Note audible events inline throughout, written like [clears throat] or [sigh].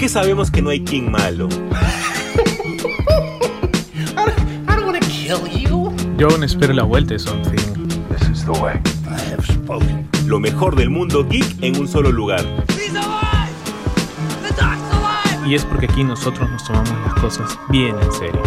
qué sabemos que no hay King malo? Yo aún espero la vuelta de Something. Lo mejor del mundo geek en un solo lugar. Y es porque aquí nosotros nos tomamos las cosas bien en serio.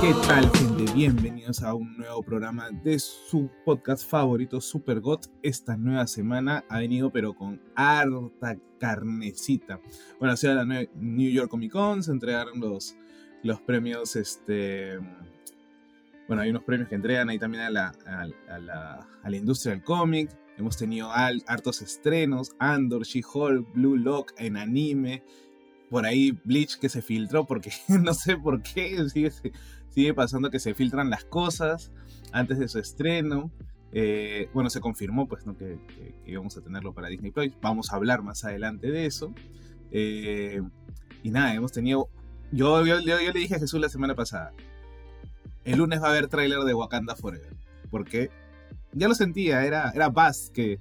¿Qué tal, gente? Bienvenidos a un nuevo programa de su podcast favorito, Super Got. Esta nueva semana ha venido, pero con harta carnecita. Bueno, ha sido la New York Comic Con, se entregaron los, los premios, este... Bueno, hay unos premios que entregan ahí también a la, a, la, a la industria del cómic. Hemos tenido hartos estrenos, Andor, She-Hulk, Blue Lock en anime, por ahí Bleach que se filtró porque [laughs] no sé por qué sigue, sigue pasando que se filtran las cosas antes de su estreno. Eh, bueno, se confirmó pues ¿no? que, íbamos a tenerlo para Disney Plus. Vamos a hablar más adelante de eso. Eh, y nada, hemos tenido... Yo, yo, le dije a Jesús la semana pasada, el lunes va a haber tráiler de Wakanda Forever. Porque ya lo sentía, era, era Buzz que,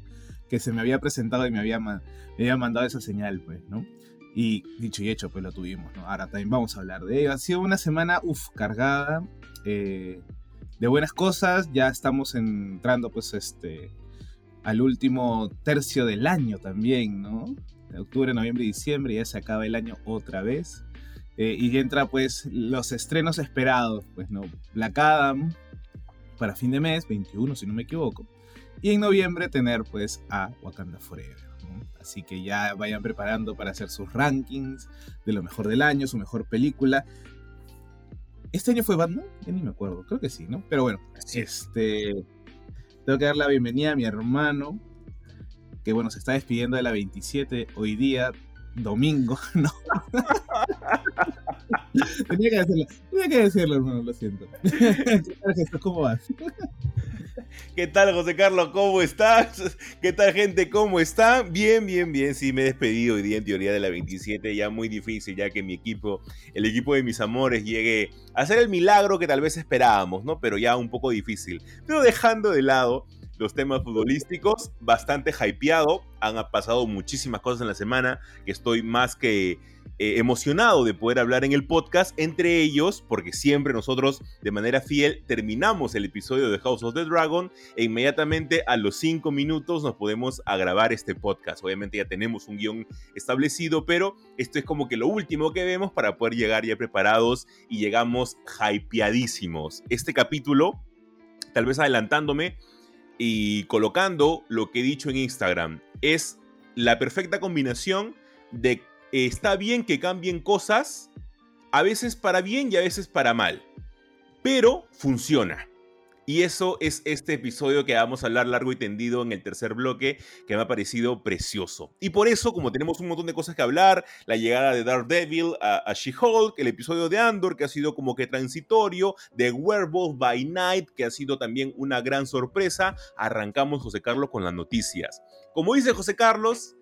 que se me había presentado y me había, me había mandado esa señal, pues, ¿no? Y dicho y hecho, pues lo tuvimos, ¿no? Ahora también vamos a hablar de ello. Ha sido una semana, uff, cargada eh, de buenas cosas. Ya estamos entrando, pues, este, al último tercio del año también, ¿no? De octubre, noviembre y diciembre, ya se acaba el año otra vez. Eh, y entra, pues, los estrenos esperados, pues, ¿no? Black Adam para fin de mes, 21, si no me equivoco. Y en noviembre tener, pues, a Wakanda Forever. Así que ya vayan preparando para hacer sus rankings de lo mejor del año, su mejor película. ¿Este año fue Batman? Ya ni me acuerdo, creo que sí, ¿no? Pero bueno, este. Tengo que dar la bienvenida a mi hermano, que bueno, se está despidiendo de la 27 hoy día, domingo, [laughs] ¿no? [laughs] tenía que decirlo, tenía que decirlo, hermano, lo siento. [laughs] ¿Cómo vas? ¿Qué tal, José Carlos? ¿Cómo estás? ¿Qué tal, gente? ¿Cómo está? Bien, bien, bien. Sí, me he despedido hoy día en teoría de la 27. Ya muy difícil, ya que mi equipo, el equipo de mis amores, llegue a hacer el milagro que tal vez esperábamos, ¿no? Pero ya un poco difícil. Pero dejando de lado los temas futbolísticos, bastante hypeado. Han pasado muchísimas cosas en la semana que estoy más que eh, emocionado de poder hablar en el podcast, entre ellos, porque siempre nosotros de manera fiel terminamos el episodio de House of the Dragon e inmediatamente a los cinco minutos nos podemos a grabar este podcast. Obviamente ya tenemos un guion establecido, pero esto es como que lo último que vemos para poder llegar ya preparados y llegamos hypeadísimos. Este capítulo, tal vez adelantándome y colocando lo que he dicho en Instagram, es la perfecta combinación de está bien que cambien cosas, a veces para bien y a veces para mal, pero funciona. Y eso es este episodio que vamos a hablar largo y tendido en el tercer bloque, que me ha parecido precioso. Y por eso, como tenemos un montón de cosas que hablar, la llegada de Daredevil a, a She-Hulk, el episodio de Andor, que ha sido como que transitorio, de Werewolf by Night, que ha sido también una gran sorpresa, arrancamos, José Carlos, con las noticias. Como dice José Carlos,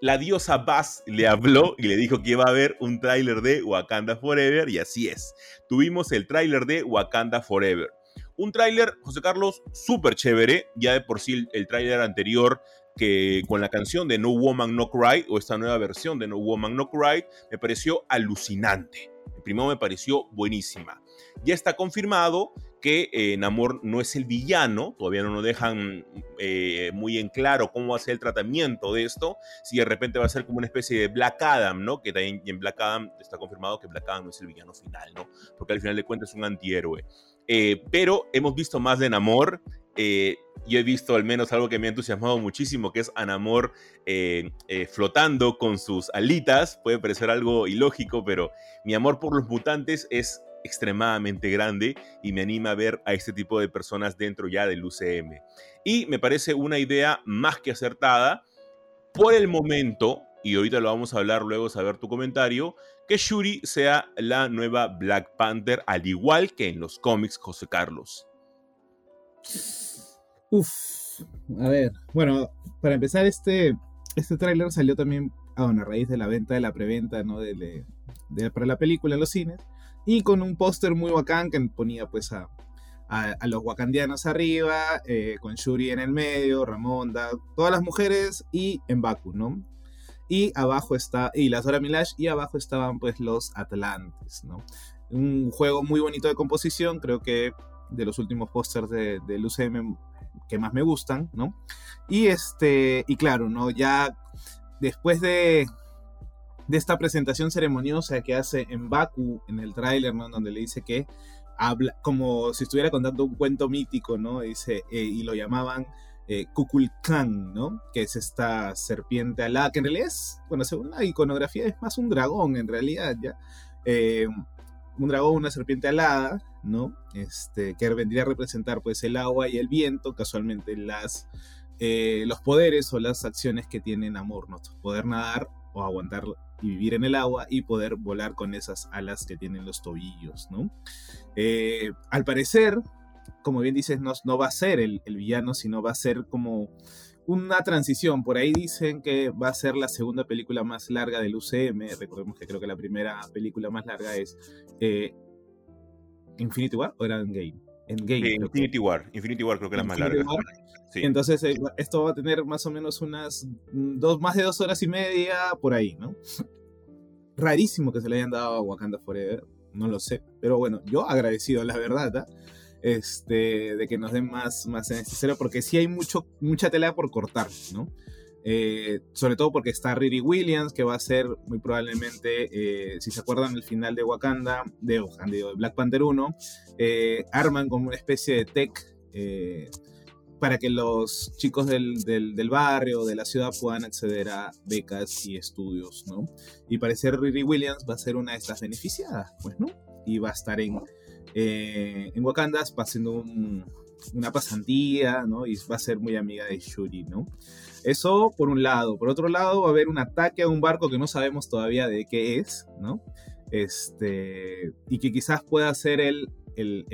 la diosa Bass le habló y le dijo que iba a haber un tráiler de Wakanda Forever y así es. Tuvimos el tráiler de Wakanda Forever. Un tráiler, José Carlos, súper chévere. Ya de por sí el, tráiler anterior que con la canción de No Woman No Cry o esta nueva versión de No Woman No Cry me pareció alucinante. El primero me pareció buenísima. Ya está confirmado que eh, Namor no es el villano, todavía no nos dejan eh, muy en claro cómo va a ser el tratamiento de esto, si de repente va a ser como una especie de Black Adam, ¿no? Que también en Black Adam está confirmado que Black Adam no es el villano final, ¿no? Porque al final de cuentas es un antihéroe. Eh, pero hemos visto más de Namor. yo he visto al menos algo que me ha entusiasmado muchísimo, que es a Namor flotando con sus alitas. Puede parecer algo ilógico, pero mi amor por los mutantes es extremadamente grande y me anima a ver a este tipo de personas dentro ya del UCM. Y me parece una idea más que acertada por el momento, y ahorita lo vamos a hablar luego, saber tu comentario, que Shuri sea la nueva Black Panther, al igual que en los cómics José Carlos. Uf, a ver, bueno, para empezar, este, este tráiler salió también a raíz de la venta de la preventa, ¿no? de, para la película en los cines y con un póster muy bacán que ponía pues a, a, los wakandianos arriba, eh, con Shuri en el medio, Ramonda, todas las mujeres y en Baku, ¿no? Y abajo está, y las Dora Milash, y abajo estaban pues los Atlantes, ¿no? Un juego muy bonito de composición, creo que de los últimos pósters de, del UCM que más me gustan, ¿no? Y este, y claro, ¿no? Ya después de, de esta presentación ceremoniosa que hace en Baku, en el tráiler, ¿no? Donde le dice que habla, como si estuviera contando un cuento mítico, ¿no? Dice, eh, y lo llamaban eh, Kukulkan, ¿no? Que es esta serpiente alada, que en realidad es, bueno, según la iconografía es más un dragón, en realidad, ¿ya? Eh, un dragón, una serpiente alada, ¿no? Este, que vendría a representar, pues, el agua y el viento, casualmente las, eh, los poderes o las acciones que tienen amor, ¿no? Poder nadar o aguantar y vivir en el agua y poder volar con esas alas que tienen los tobillos, ¿no? Eh, al parecer, como bien dices, no, no va a ser el, villano, sino va a ser como una transición. Por ahí dicen que va a ser la segunda película más larga del UCM. Recordemos que creo que la primera película más larga es eh, Infinity War o era Endgame. Endgame Infinity War. Infinity War creo que es la más larga. Entonces, eh, esto va a tener más o menos unas mm, dos, más de dos horas y media por ahí, ¿no? [laughs] Rarísimo que se le hayan dado a Wakanda Forever, no lo sé. Pero bueno, yo agradecido, la verdad, ¿ah? Este, de que nos den más, más en este porque sí hay mucho, mucha tela por cortar, ¿no? Eh, sobre todo porque está Riri Williams, que va a ser muy probablemente, eh, si se acuerdan, el final de Wakanda, de, de Black Panther 1, eh, arman como una especie de tech para que los chicos del, del, barrio, de la ciudad, puedan acceder a becas y estudios, ¿no? Y parece Riri Williams va a ser una de estas beneficiadas, pues, ¿no? Y va a estar en, en Wakanda, va haciendo una pasantía, ¿no? Y va a ser muy amiga de Shuri, ¿no? Eso por un lado. Por otro lado, va a haber un ataque a un barco que no sabemos todavía de qué es, ¿no? Este, y que quizás pueda ser el, el,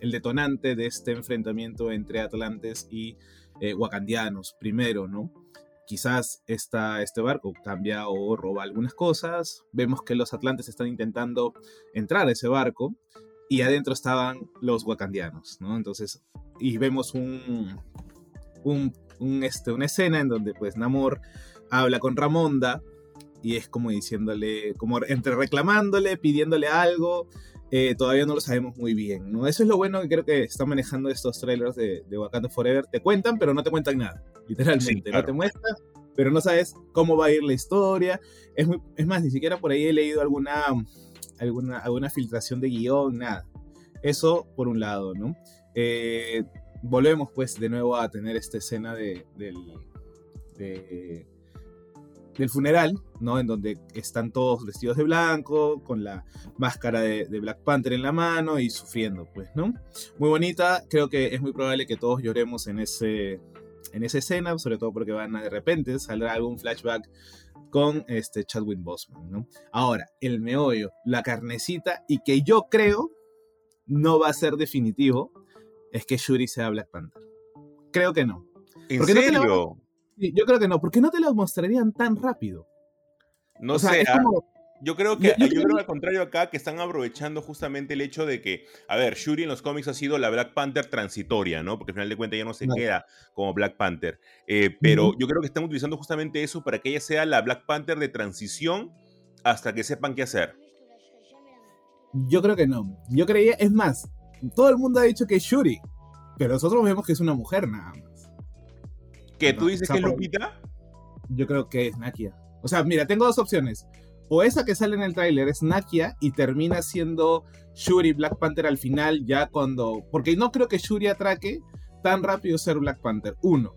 el, detonante de este enfrentamiento entre atlantes y eh, wakandianos, primero, ¿no? Quizás esta, este barco cambia o roba algunas cosas. Vemos que los atlantes están intentando entrar a ese barco y adentro estaban los wakandianos, ¿no? Entonces, y vemos un, un este, una escena en donde pues Namor habla con Ramonda y es como diciéndole, como entre reclamándole, pidiéndole algo, eh, todavía no lo sabemos muy bien, ¿no? Eso es lo bueno que creo que están manejando estos trailers de, de Wakanda Forever, te cuentan pero no te cuentan nada, literalmente, no te muestran, pero no sabes cómo va a ir la historia, es, muy, es más, ni siquiera por ahí he leído alguna, alguna, alguna filtración de guion, nada. Eso por un lado, ¿no? Eh, volvemos pues de nuevo a tener esta escena de, del, del funeral, ¿no? En donde están todos vestidos de blanco, con la máscara de, Black Panther en la mano y sufriendo, pues, ¿no? Muy bonita, creo que es muy probable que todos lloremos en, ese, en esa escena, sobre todo porque van de repente saldrá algún flashback con este Chadwick Boseman, ¿no? Ahora, el meollo, la carnecita, y que yo creo no va a ser definitivo, es que Shuri sea Black Panther. Creo que no. ¿En serio? yo creo que no, porque no te lo mostrarían tan rápido. No sé, ah, yo creo que yo, creo al contrario acá que están aprovechando justamente el hecho de que, a ver, Shuri en los cómics ha sido la Black Panther transitoria, ¿no? Porque al final de cuentas ya no se queda como Black Panther. Eh, pero yo creo que están utilizando justamente eso para que ella sea la Black Panther de transición hasta que sepan qué hacer. Yo creo que no. Yo creía, es más, todo el mundo ha dicho que es Shuri, pero nosotros vemos que es una mujer nada más. ¿Que tú dices que es Lupita? Yo creo que es Nakia. O sea, mira, tengo dos opciones. O esa que sale en el tráiler es Nakia y termina siendo Shuri Black Panther al final, ya cuando. Porque no creo que Shuri atraque tan rápido ser Black Panther. Uno.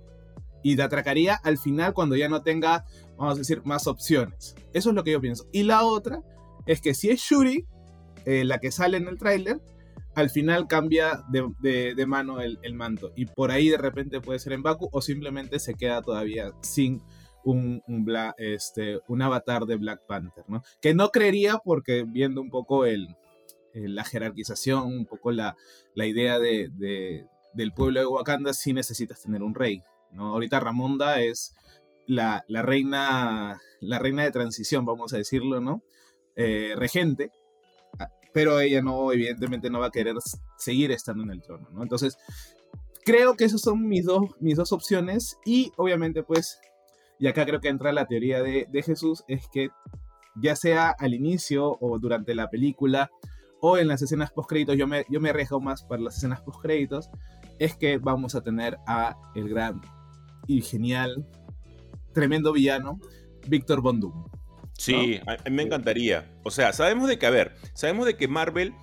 Y te atracaría al final cuando ya no tenga, vamos a decir, más opciones. Eso es lo que yo pienso. Y la otra es que si es Shuri, eh, la que sale en el tráiler, al final cambia de, mano el, manto y por ahí de repente puede ser en Baku o simplemente se queda todavía sin un, este, un avatar de Black Panther, ¿no? Que no creería porque viendo un poco el, la jerarquización, un poco la, la idea de, del pueblo de Wakanda, sí necesitas tener un rey, ¿no? Ahorita Ramonda es la, la reina, la reina de transición, vamos a decirlo, ¿no? Eh, regente, pero ella no, evidentemente no va a querer seguir estando en el trono, ¿no? Entonces, creo que esas son mis dos, mis dos opciones y obviamente pues, y acá creo que entra la teoría de, de Jesús, es que ya sea al inicio o durante la película o en las escenas post créditos, yo me, yo me arriesgo más para las escenas post créditos, es que vamos a tener a el gran y genial, tremendo villano, Víctor Von Doom. Sí, a mí me encantaría. O sea, sabemos de que, a ver, sabemos de que Marvel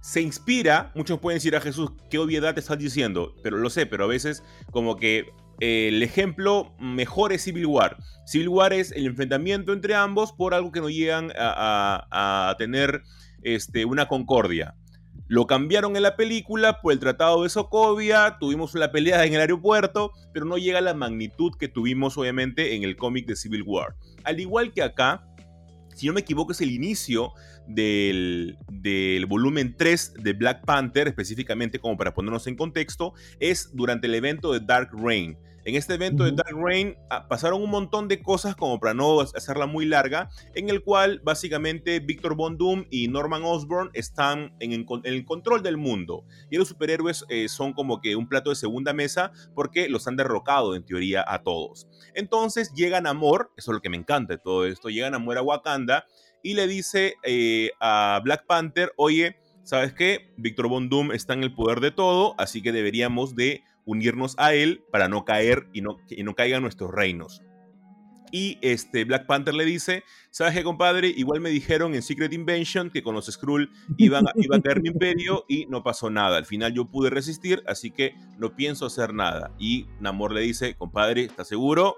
se inspira, muchos pueden decir a Jesús, qué obviedad te estás diciendo, pero lo sé, pero a veces como que el ejemplo mejor es Civil War. Civil War es el enfrentamiento entre ambos por algo que no llegan a, tener este, una concordia. Lo cambiaron en la película por el Tratado de Sokovia, tuvimos una pelea en el aeropuerto, pero no llega a la magnitud que tuvimos obviamente en el cómic de Civil War. Al igual que acá, si no me equivoco, es el inicio del, volumen 3 de Black Panther, específicamente como para ponernos en contexto, es durante el evento de Dark Reign. En este evento de Dark Reign ah, pasaron un montón de cosas, como para no hacerla muy larga, en el cual básicamente Victor Von Doom y Norman Osborn están en, el control del mundo. Y los superhéroes eh, son como que un plato de segunda mesa porque los han derrocado en teoría a todos. Entonces llegan Amor, eso es lo que me encanta de todo esto, llegan Amor a Wakanda y le dice eh, a Black Panther, oye, ¿sabes qué? Victor Von Doom está en el poder de todo, así que deberíamos de unirnos a él para no caer y no, y no caigan nuestros reinos. Y este Black Panther le dice, ¿sabes qué, compadre? Igual me dijeron en Secret Invention que con los Skrull iban a, iba a caer mi imperio y no pasó nada. Al final yo pude resistir, así que no pienso hacer nada. Y Namor le dice, compadre, ¿estás seguro?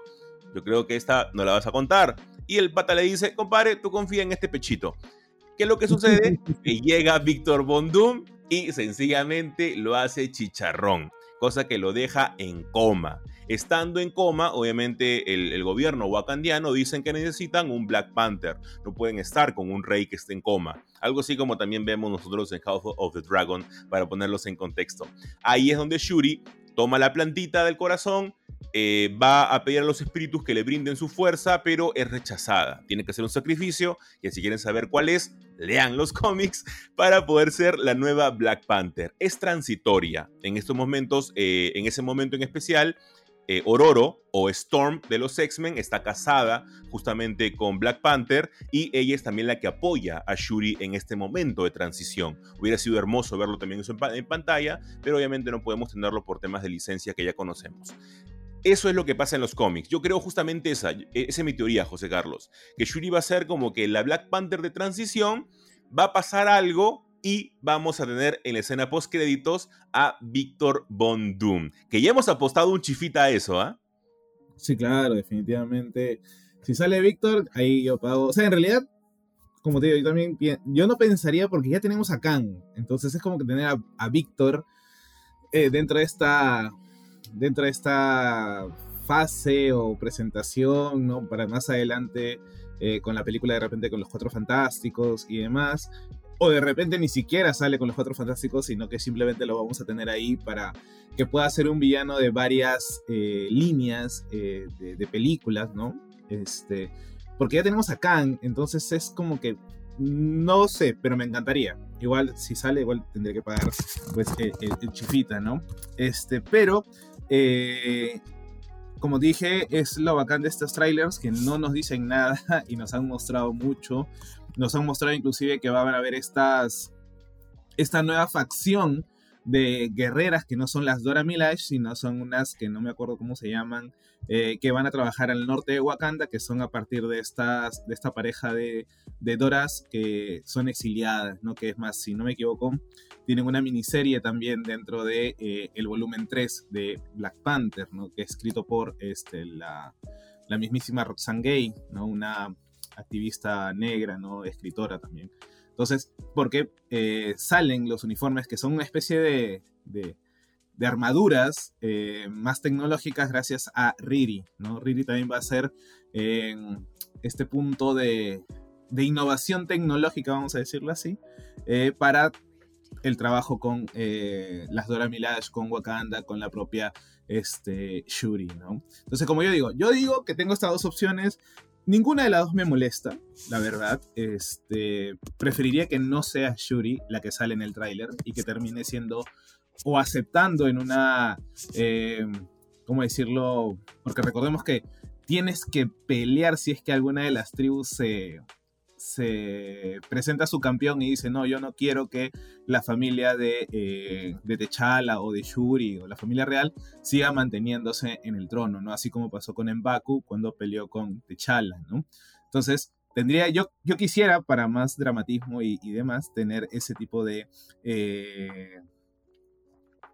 Yo creo que esta no la vas a contar. Y el pata le dice, compadre, tú confía en este pechito. ¿Qué es lo que sucede? [laughs] que llega Víctor Von Doom y sencillamente lo hace chicharrón cosa que lo deja en coma. Estando en coma, obviamente el, gobierno wakandiano dicen que necesitan un Black Panther, no pueden estar con un rey que esté en coma. Algo así como también vemos nosotros en House of the Dragon, para ponerlos en contexto. Ahí es donde Shuri toma la plantita del corazón, eh, va a pedir a los espíritus que le brinden su fuerza, pero es rechazada. Tiene que hacer un sacrificio, que si quieren saber cuál es, lean los [laughs] cómics para poder ser la nueva Black Panther. Es transitoria. En estos momentos, eh, en ese momento en especial, eh, Ororo o Storm de los X-Men está casada justamente con Black Panther y ella es también la que apoya a Shuri en este momento de transición. Hubiera sido hermoso verlo también en pantalla, pero obviamente no podemos tenerlo por temas de licencia que ya conocemos. Eso es lo que pasa en los cómics. Yo creo justamente esa, esa es mi teoría, José Carlos, que Shuri va a ser como que la Black Panther de transición, va a pasar algo y vamos a tener en la escena post créditos a Víctor Von Doom, que ya hemos apostado un chifita a eso, ¿ah? Sí, claro, definitivamente. Si sale Víctor, ahí yo pago. O sea, en realidad, como te digo, yo también yo no pensaría porque ya tenemos a Kang, entonces es como que tener a, Víctor eh, dentro de esta dentro de esta fase o presentación, ¿no? Para más adelante eh, con la película de repente con los Cuatro Fantásticos y demás. O de repente ni siquiera sale con los Cuatro Fantásticos, sino que simplemente lo vamos a tener ahí para que pueda ser un villano de varias eh, líneas eh, de, películas, ¿no? Este, porque ya tenemos a Kang, entonces es como que no sé, pero me encantaría. Igual, si sale, igual tendré que pagar pues el, el chifita, ¿no? Este, pero eh, como dije, es lo bacán de estos trailers que no nos dicen nada [laughs] y nos han mostrado mucho. Nos han mostrado inclusive que van a haber estas, esta nueva facción de guerreras que no son las Dora Milaje, sino son unas que no me acuerdo cómo se llaman, eh, que van a trabajar al norte de Wakanda, que son a partir de, estas, de esta pareja de, de Doras que son exiliadas, ¿no? Que es más, si no me equivoco, tienen una miniserie también dentro de eh, el volumen 3 de Black Panther, ¿no? Que es escrito por este, la, la mismísima Roxane Gay, ¿no? Una activista negra, ¿no? Escritora también. Entonces, porque eh, salen los uniformes que son una especie de, de, armaduras eh, más tecnológicas gracias a Riri, ¿no? Riri también va a ser este punto de, innovación tecnológica, vamos a decirlo así, eh, para el trabajo con las Dora Milaje, con Wakanda, con la propia este, Shuri, ¿no? Entonces, como yo digo, yo digo que tengo estas dos opciones, ninguna de las dos me molesta, la verdad. Este, preferiría que no sea Shuri la que sale en el tráiler y que termine siendo o aceptando en una, eh, ¿cómo decirlo? Porque recordemos que tienes que pelear si es que alguna de las tribus se, se presenta a su campeón y dice, no, yo no quiero que la familia de, eh, de T'Challa o de Shuri o la familia real siga manteniéndose en el trono, ¿no? Así como pasó con M'Baku cuando peleó con T'Challa, ¿no? Entonces, tendría, yo, yo quisiera, para más dramatismo y, demás, tener ese tipo de, eh,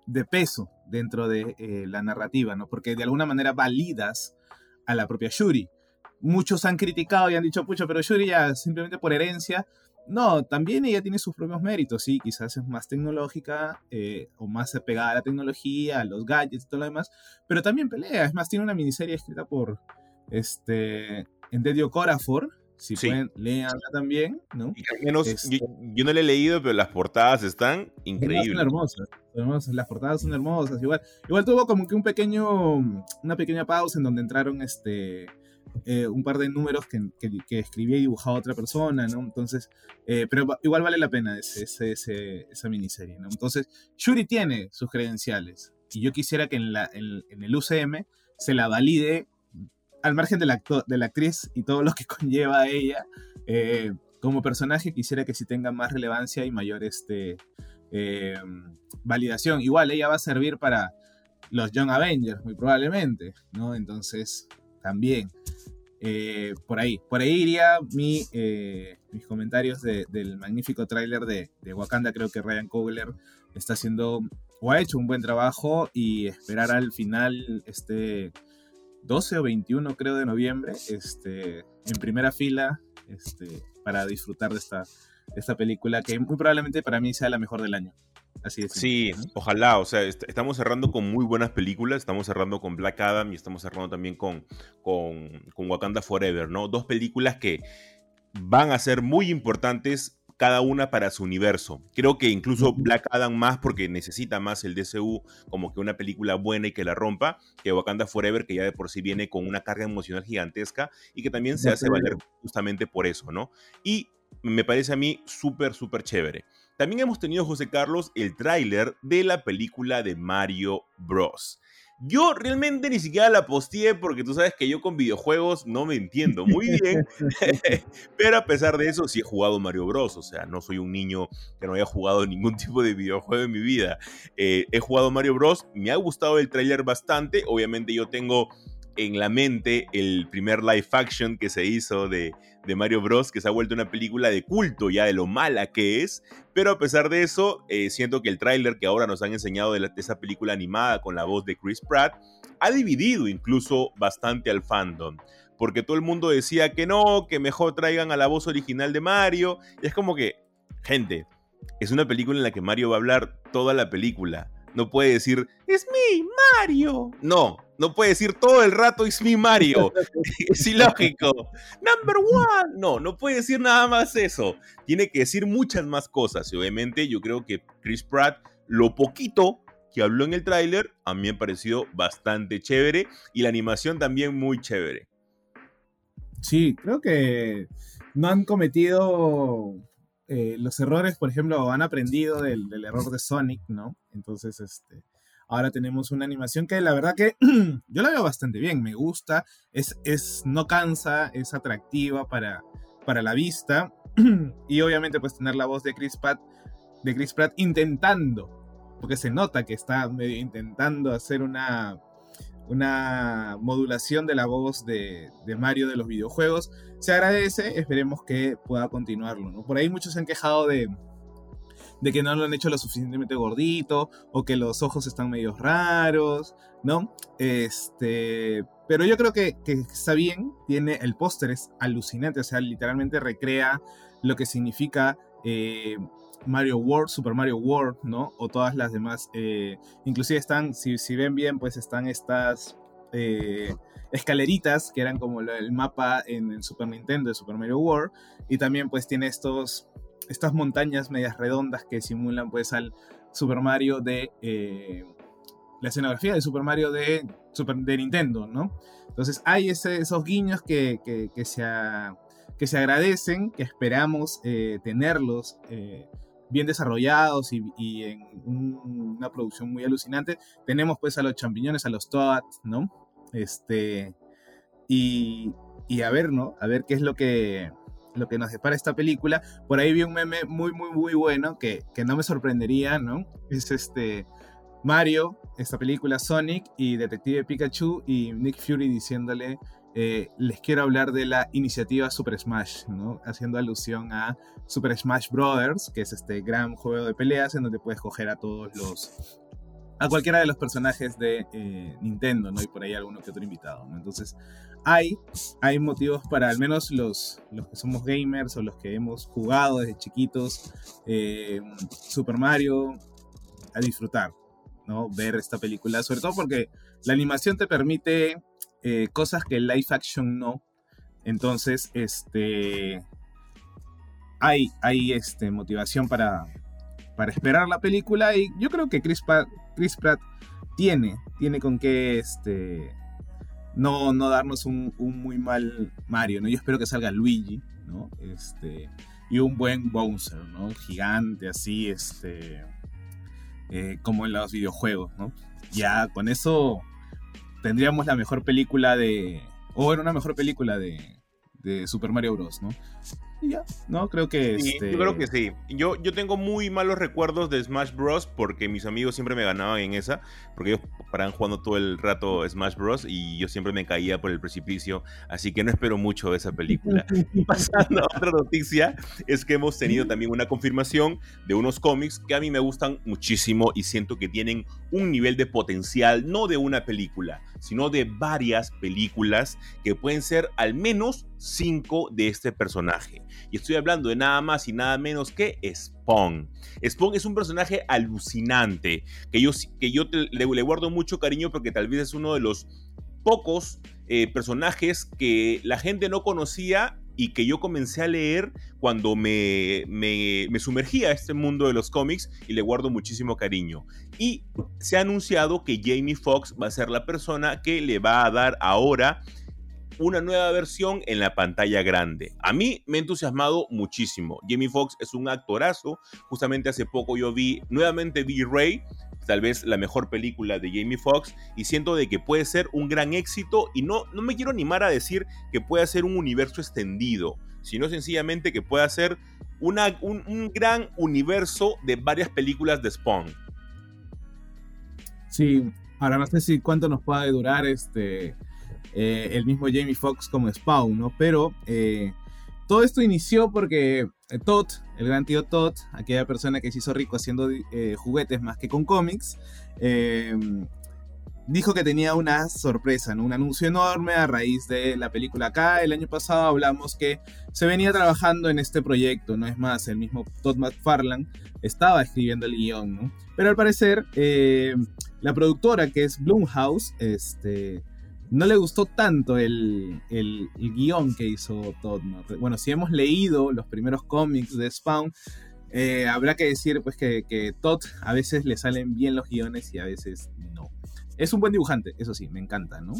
de peso dentro de eh, la narrativa, ¿no? Porque de alguna manera validas a la propia Shuri. Muchos han criticado y han dicho, pucho, pero Shuri ya simplemente por herencia. No, también ella tiene sus propios méritos, sí, quizás es más tecnológica eh, o más apegada a la tecnología, a los gadgets y todo lo demás, pero también pelea. Es más, tiene una miniserie escrita por este Endedio Corafor, si pueden, leanla también, ¿no? Este yo, no la he leído, pero las portadas están increíbles. Son hermosas, las portadas son hermosas. Igual, igual tuvo como que un pequeño, una pequeña pausa en donde entraron este, eh, un par de números que, que, escribía y dibujaba otra persona, ¿no? Entonces, eh, pero igual vale la pena ese, esa miniserie, ¿no? Entonces, Shuri tiene sus credenciales y yo quisiera que en, la, en el UCM se la valide al margen de la, de la actriz y todo lo que [laughs] conlleva a ella, eh, como personaje quisiera que sí tenga más relevancia y mayor este, validación. Igual ella va a servir para los Young Avengers, muy probablemente, ¿no? Entonces, también. Eh, por ahí, por ahí iría mi, mis comentarios del magnífico tráiler de, de, Wakanda. Creo que Ryan Coogler está haciendo o ha hecho un buen trabajo y esperar al final este 12 o 21 creo de noviembre, este, en primera fila, este, para disfrutar de esta, esta película que muy probablemente para mí sea la mejor del año. Así es. Sí, ojalá, o sea, estamos cerrando con muy buenas películas, estamos cerrando con Black Adam y estamos cerrando también con, con, con Wakanda Forever, ¿no? Dos películas que van a ser muy importantes cada una para su universo. Creo que incluso Black Adam más porque necesita más el DCU como que una película buena y que la rompa, que Wakanda Forever, que ya de por sí viene con una carga emocional gigantesca y que también se hace valer justamente por eso, ¿no? Y me parece a mí súper, súper chévere. También hemos tenido, José Carlos, el tráiler de la película de Mario Bros. Yo realmente ni siquiera la posteé porque tú sabes que yo con videojuegos no me entiendo muy bien. [laughs] [laughs] Pero a pesar de eso, sí he jugado Mario Bros. O sea, no soy un niño que no haya jugado ningún [laughs] tipo de videojuego en mi vida. Eh, he jugado Mario Bros. Me ha gustado el tráiler bastante. Obviamente yo tengo en la mente el primer live action que se hizo de, de, Mario Bros, que se ha vuelto una película de culto ya de lo mala que es, pero a pesar de eso, eh, siento que el tráiler que ahora nos han enseñado de, esa película animada con la voz de Chris Pratt ha dividido incluso bastante al fandom. Porque todo el mundo decía que no, que mejor traigan a la voz original de Mario. Y es como que, gente, es una película en la que Mario va a hablar toda la película no puede decir, es mi Mario. No, no puede decir todo el rato, es mi Mario. [laughs] [laughs] es ilógico. Number one. No, no puede decir nada más eso. Tiene que decir muchas más cosas. Y obviamente yo creo que Chris Pratt, lo poquito que habló en el tráiler, a mí me pareció bastante chévere. Y la animación también muy chévere. Sí, creo que no han cometido eh, los errores, por ejemplo, han aprendido del, error de Sonic, ¿no? Entonces, este, ahora tenemos una animación que la verdad que [clears throat] yo la veo bastante bien, me gusta, es, es no cansa, es atractiva para, para la vista [clears throat] y obviamente pues tener la voz de Chris Pratt, de Chris Pratt intentando, porque se nota que está medio intentando hacer una una modulación de la voz de, Mario de los videojuegos. Se agradece, esperemos que pueda continuarlo. ¿no? Por ahí muchos se han quejado de, de que no lo han hecho lo suficientemente gordito o que los ojos están medio raros, ¿no? Este, pero yo creo que, está bien, tiene el póster es alucinante, o sea, literalmente recrea lo que significa eh, Mario World, Super Mario World, ¿no? O todas las demás. Eh, inclusive están, si, si, ven bien, pues están estas eh, escaleritas que eran como el mapa en Super Nintendo de Super Mario World. Y también pues tiene estos, estas montañas medias redondas que simulan pues al Super Mario de, eh, la escenografía de Super Mario de, Super, de Nintendo, ¿no? Entonces hay esos guiños que, que, se que se agradecen, que esperamos eh, tenerlos eh, bien desarrollados y, en una producción muy alucinante. Tenemos pues a los champiñones, a los Toads, ¿no? Este, y, y a ver, ¿no? A ver qué es lo que, lo que nos depara esta película. Por ahí vi un meme muy, muy, muy bueno que, que no me sorprendería, ¿no? Es este Mario, esta película, Sonic y Detective Pikachu y Nick Fury diciéndole, eh, les quiero hablar de la iniciativa Super Smash, ¿no? Haciendo alusión a Super Smash Brothers, que es este gran juego de peleas en donde puedes coger a todos los... a cualquiera de los personajes de eh, Nintendo, ¿no? Y por ahí alguno que otro invitado, ¿no? Entonces, hay, hay motivos para al menos los, los que somos gamers o los que hemos jugado desde chiquitos eh, Super Mario a disfrutar, Ver esta película, sobre todo porque la animación te permite eh, cosas que el live action no. Entonces, este. Hay, hay este, motivación para, para esperar la película. Y yo creo que Chris, Pratt tiene, tiene con qué este, no, no darnos un, muy mal Mario. ¿no? Yo espero que salga Luigi, ¿no? Este, y un buen Bowser, ¿no? Gigante, así, este eh, como en los videojuegos, ¿no? Ya con eso tendríamos la mejor película de... O bueno, una mejor película de, de Super Mario Bros, ¿no? Ya, ¿no? Creo que... Sí, este Yo creo que sí. Yo, yo tengo muy malos recuerdos de Smash Bros. porque mis amigos siempre me ganaban en esa, porque ellos paraban jugando todo el rato Smash Bros. y yo siempre me caía por el precipicio, así que no espero mucho de esa película. y pasando a otra noticia, es que hemos tenido también una confirmación de unos cómics que a mí me gustan muchísimo y siento que tienen un nivel de potencial, no de una película, sino de varias películas que pueden ser al menos cinco de este personaje. Y estoy hablando de nada más y nada menos que Spawn. Spawn es un personaje alucinante, que yo, que yo le, guardo mucho cariño porque tal vez es uno de los pocos eh, personajes que la gente no conocía y que yo comencé a leer cuando me, me, me, sumergía a este mundo de los cómics y le guardo muchísimo cariño. Y se ha anunciado que Jamie Foxx va a ser la persona que le va a dar ahora una nueva versión en la pantalla grande. A mí me ha entusiasmado muchísimo. Jamie Foxx es un actorazo. Justamente hace poco yo vi, nuevamente vi Ray, tal vez la mejor película de Jamie Foxx, y siento de que puede ser un gran éxito y no, no me quiero animar a decir que pueda ser un universo extendido, sino sencillamente que pueda ser una, un, un gran universo de varias películas de Spawn. Sí, ahora no sé si cuánto nos puede durar este eh, el mismo Jamie Foxx como Spawn, ¿no? Pero eh, todo esto inició porque eh, Todd, el gran tío Todd, aquella persona que se hizo rico haciendo juguetes más que con cómics, dijo que tenía una sorpresa, ¿no? un anuncio enorme a raíz de la película acá. El año pasado hablamos que se venía trabajando en este proyecto, no es más, el mismo Todd McFarlane estaba escribiendo el guion, ¿no? Pero al parecer, la productora que es Blumhouse, este, no le gustó tanto el, el, guion que hizo Todd. Bueno, si hemos leído los primeros cómics de Spawn, eh, habrá que decir pues que, que, Todd a veces le salen bien los guiones y a veces no. Es un buen dibujante, eso sí, me encanta, ¿no?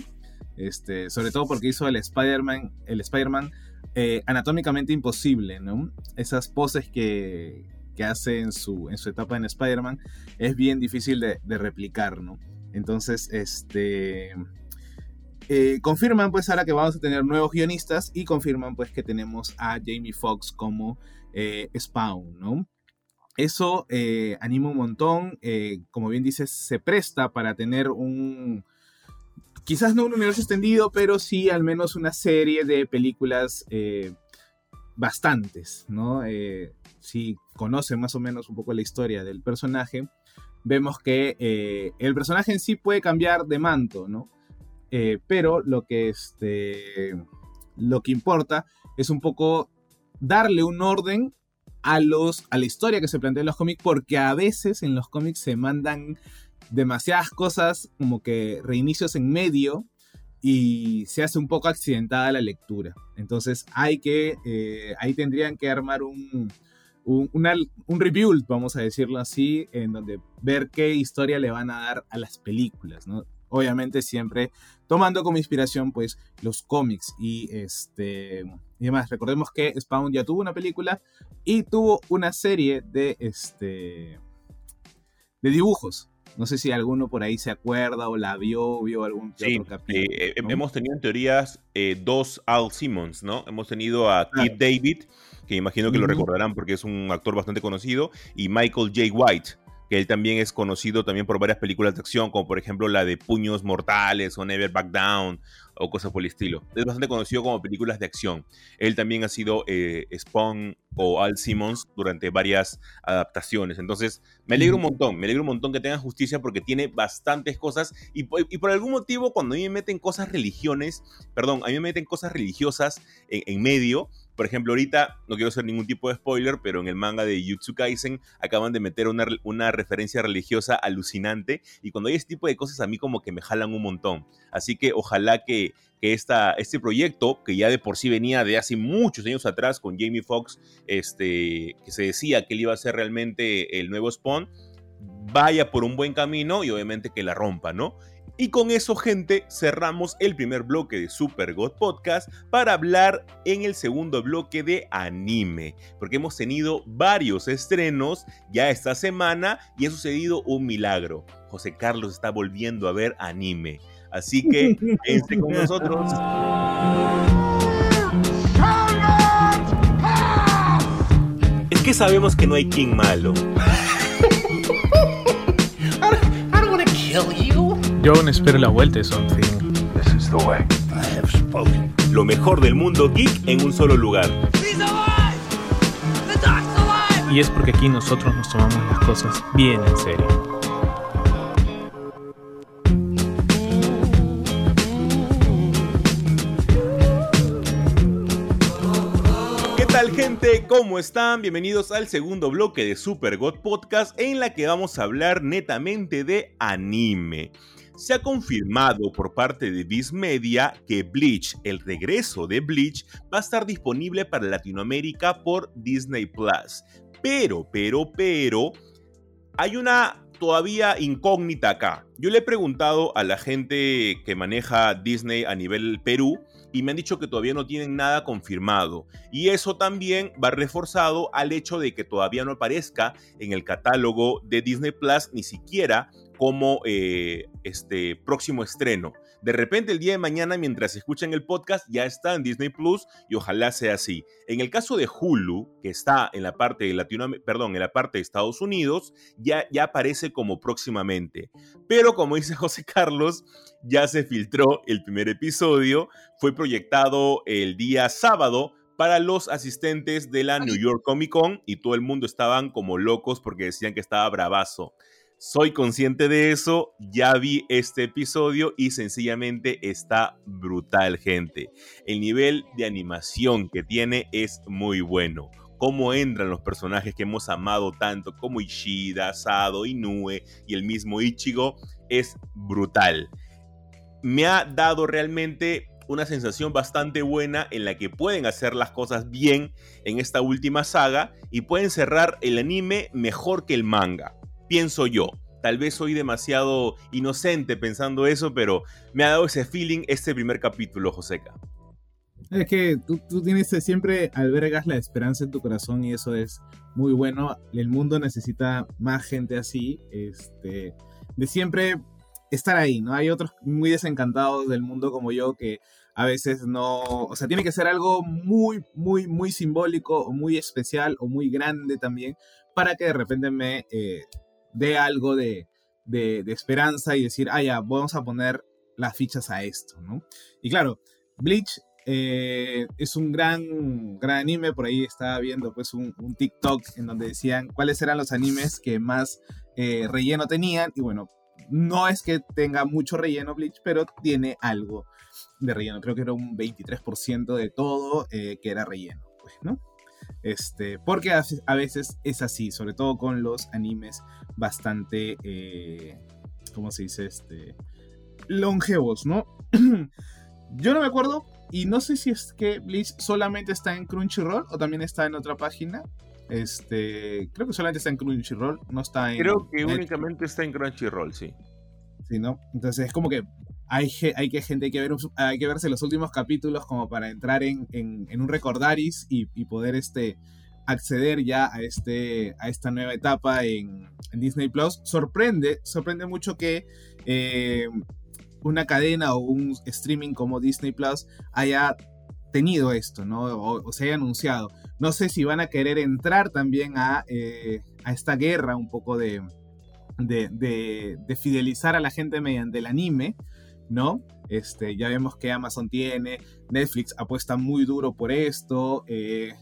Este, sobre todo porque hizo el Spider-Man, el Spider-Man eh, anatómicamente imposible, ¿no? Esas poses que, que hace en su, en su etapa en Spider-Man es bien difícil de, de replicar, ¿no? Entonces, este eh, confirman pues ahora que vamos a tener nuevos guionistas y confirman pues que tenemos a Jamie Foxx como eh, Spawn, ¿no? Eso eh, anima un montón, como bien dices, se presta para tener un, quizás no un universo extendido, pero sí al menos una serie de películas bastantes, ¿no? si conocen más o menos un poco la historia del personaje, vemos que el personaje en sí puede cambiar de manto, ¿no? Eh, pero lo que, este, lo que importa es un poco darle un orden a, los, a la historia que se plantea en los cómics, porque a veces en los cómics se mandan demasiadas cosas, como que reinicios en medio, y se hace un poco accidentada la lectura. Entonces hay que, eh, ahí tendrían que armar un, un, un rebuild, vamos a decirlo así, en donde ver qué historia le van a dar a las películas, ¿no? Obviamente siempre tomando como inspiración pues los cómics y este y demás. Recordemos que Spawn ya tuvo una película y tuvo una serie de este de dibujos. No sé si alguno por ahí se acuerda o la vio, vio algún otro capítulo. Eh, hemos tenido en teorías eh, dos Al Simmons, ¿no? Hemos tenido a Keith David, que imagino que lo recordarán porque es un actor bastante conocido, y Michael J. White, que él también es conocido también por varias películas de acción, como por ejemplo la de Puños Mortales o Never Back Down o cosas por el estilo. Es bastante conocido como películas de acción. Él también ha sido eh, Spawn o Al Simmons durante varias adaptaciones. Entonces, me alegro un montón, me alegro un montón que tenga justicia porque tiene bastantes cosas y, por algún motivo cuando a mí me meten cosas religiones, perdón, a mí me meten cosas religiosas en medio, por ejemplo, ahorita, no quiero hacer ningún tipo de spoiler, pero en el manga de Jutsu Kaisen acaban de meter una, una referencia religiosa alucinante. Y cuando hay este tipo de cosas, a mí como que me jalan un montón. Así que ojalá que, que esta, este proyecto, que ya de por sí venía de hace muchos años atrás con Jamie Foxx, este, que se decía que él iba a ser realmente el nuevo Spawn, vaya por un buen camino y obviamente que la rompa, ¿no? Y con eso, gente, cerramos el primer bloque de Super God Podcast para hablar en el segundo bloque de anime, porque hemos tenido varios estrenos ya esta semana y ha sucedido un milagro. José Carlos está volviendo a ver anime. Así que, [laughs] este con nosotros. Es que sabemos que no hay King malo. Yo aún espero la vuelta de Something. Lo mejor del mundo geek en un solo lugar. Y es porque aquí nosotros nos tomamos las cosas bien en serio. tal gente? ¿Cómo están? Bienvenidos al segundo bloque de Super God Podcast en la que vamos a hablar netamente de anime. Se ha confirmado por parte de Viz Media que Bleach, el regreso de Bleach, va a estar disponible para Latinoamérica por Disney Plus. Pero, pero, pero, hay una todavía incógnita acá. Yo le he preguntado a la gente que maneja Disney a nivel Perú y me han dicho que todavía no tienen nada confirmado. Y eso también va reforzado al hecho de que todavía no aparezca en el catálogo de Disney Plus ni siquiera como eh, este próximo estreno. De repente el día de mañana, mientras escuchan el podcast, ya está en Disney Plus y ojalá sea así. En el caso de Hulu, que está en la parte de Latinoamérica, perdón, en la parte de Estados Unidos, ya, ya aparece como próximamente. Pero como dice [laughs] José Carlos, ya se filtró el primer episodio, fue proyectado el día sábado para los asistentes de la New York Comic Con y todo el mundo estaban como locos porque decían que estaba bravazo. Soy consciente de eso, ya vi este episodio y sencillamente está brutal, gente. El nivel de animación que tiene es muy bueno. Cómo entran los personajes que hemos amado tanto como Ishida, Sado, Inoue y el mismo Ichigo es brutal. Me ha dado realmente una sensación bastante buena en la que pueden hacer las cosas bien en esta última saga y pueden cerrar el anime mejor que el manga pienso yo. Tal vez soy demasiado inocente pensando eso, pero me ha dado ese feeling este primer capítulo, Joseca. Es que tú, tienes siempre albergas la esperanza en tu corazón y eso es muy bueno. El mundo necesita más gente así, este, de siempre estar ahí, ¿no? Hay otros muy desencantados del mundo como yo que a veces no, o sea, tiene que ser algo muy, muy, muy simbólico o muy especial o muy grande también para que de repente me eh, de algo de, esperanza y decir, ah, ya, vamos a poner las fichas a esto, ¿no? Y claro, Bleach eh, es un gran, gran anime, por ahí estaba viendo pues un, TikTok en donde decían cuáles eran los animes que más eh, relleno tenían y bueno, no es que tenga mucho relleno Bleach, pero tiene algo de relleno, creo que era un 23% de todo eh, que era relleno, pues, ¿no? Este, porque a, veces es así, sobre todo con los animes bastante, eh, ¿cómo se dice? Este, longevos, ¿no? [clears throat] Yo no me acuerdo y no sé si es que Bleach solamente está en Crunchyroll o también está en otra página. Este, creo que solamente está en Crunchyroll, no está en. Creo que únicamente está en Crunchyroll, sí. Sí, ¿no? Entonces es como que hay, hay que gente hay que ver hay que verse los últimos capítulos como para entrar en, en, un recordaris y, y, poder este acceder ya a este a esta nueva etapa en, Disney Plus sorprende sorprende mucho que eh, una cadena o un streaming como Disney Plus haya tenido esto, ¿no? O, se haya anunciado. No sé si van a querer entrar también a, eh, a esta guerra un poco de, de, de, fidelizar a la gente mediante el anime, ¿no? Este, ya vemos que Amazon tiene, Netflix apuesta muy duro por esto, eh,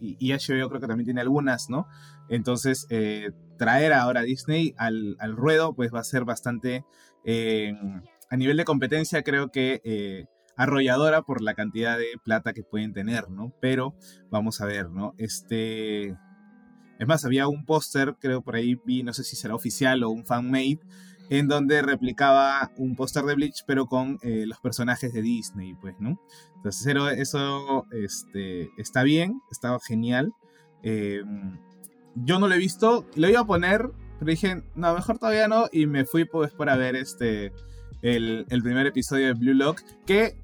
y, HBO creo que también tiene algunas, ¿no? Entonces, eh, traer ahora a Disney al, al, ruedo, pues va a ser bastante, a nivel de competencia, creo que arrolladora por la cantidad de plata que pueden tener, ¿no? Pero vamos a ver, ¿no? Este... Es más, había un póster, creo por ahí vi, no sé si será oficial o un fan-made, en donde replicaba un póster de Bleach, pero con eh, los personajes de Disney, pues, ¿no? Entonces, eso, este, está bien, estaba genial. Em, yo no lo he visto, lo iba a poner, pero dije, no, mejor todavía no, y me fui pues para ver este, el, el primer episodio de Blue Lock, que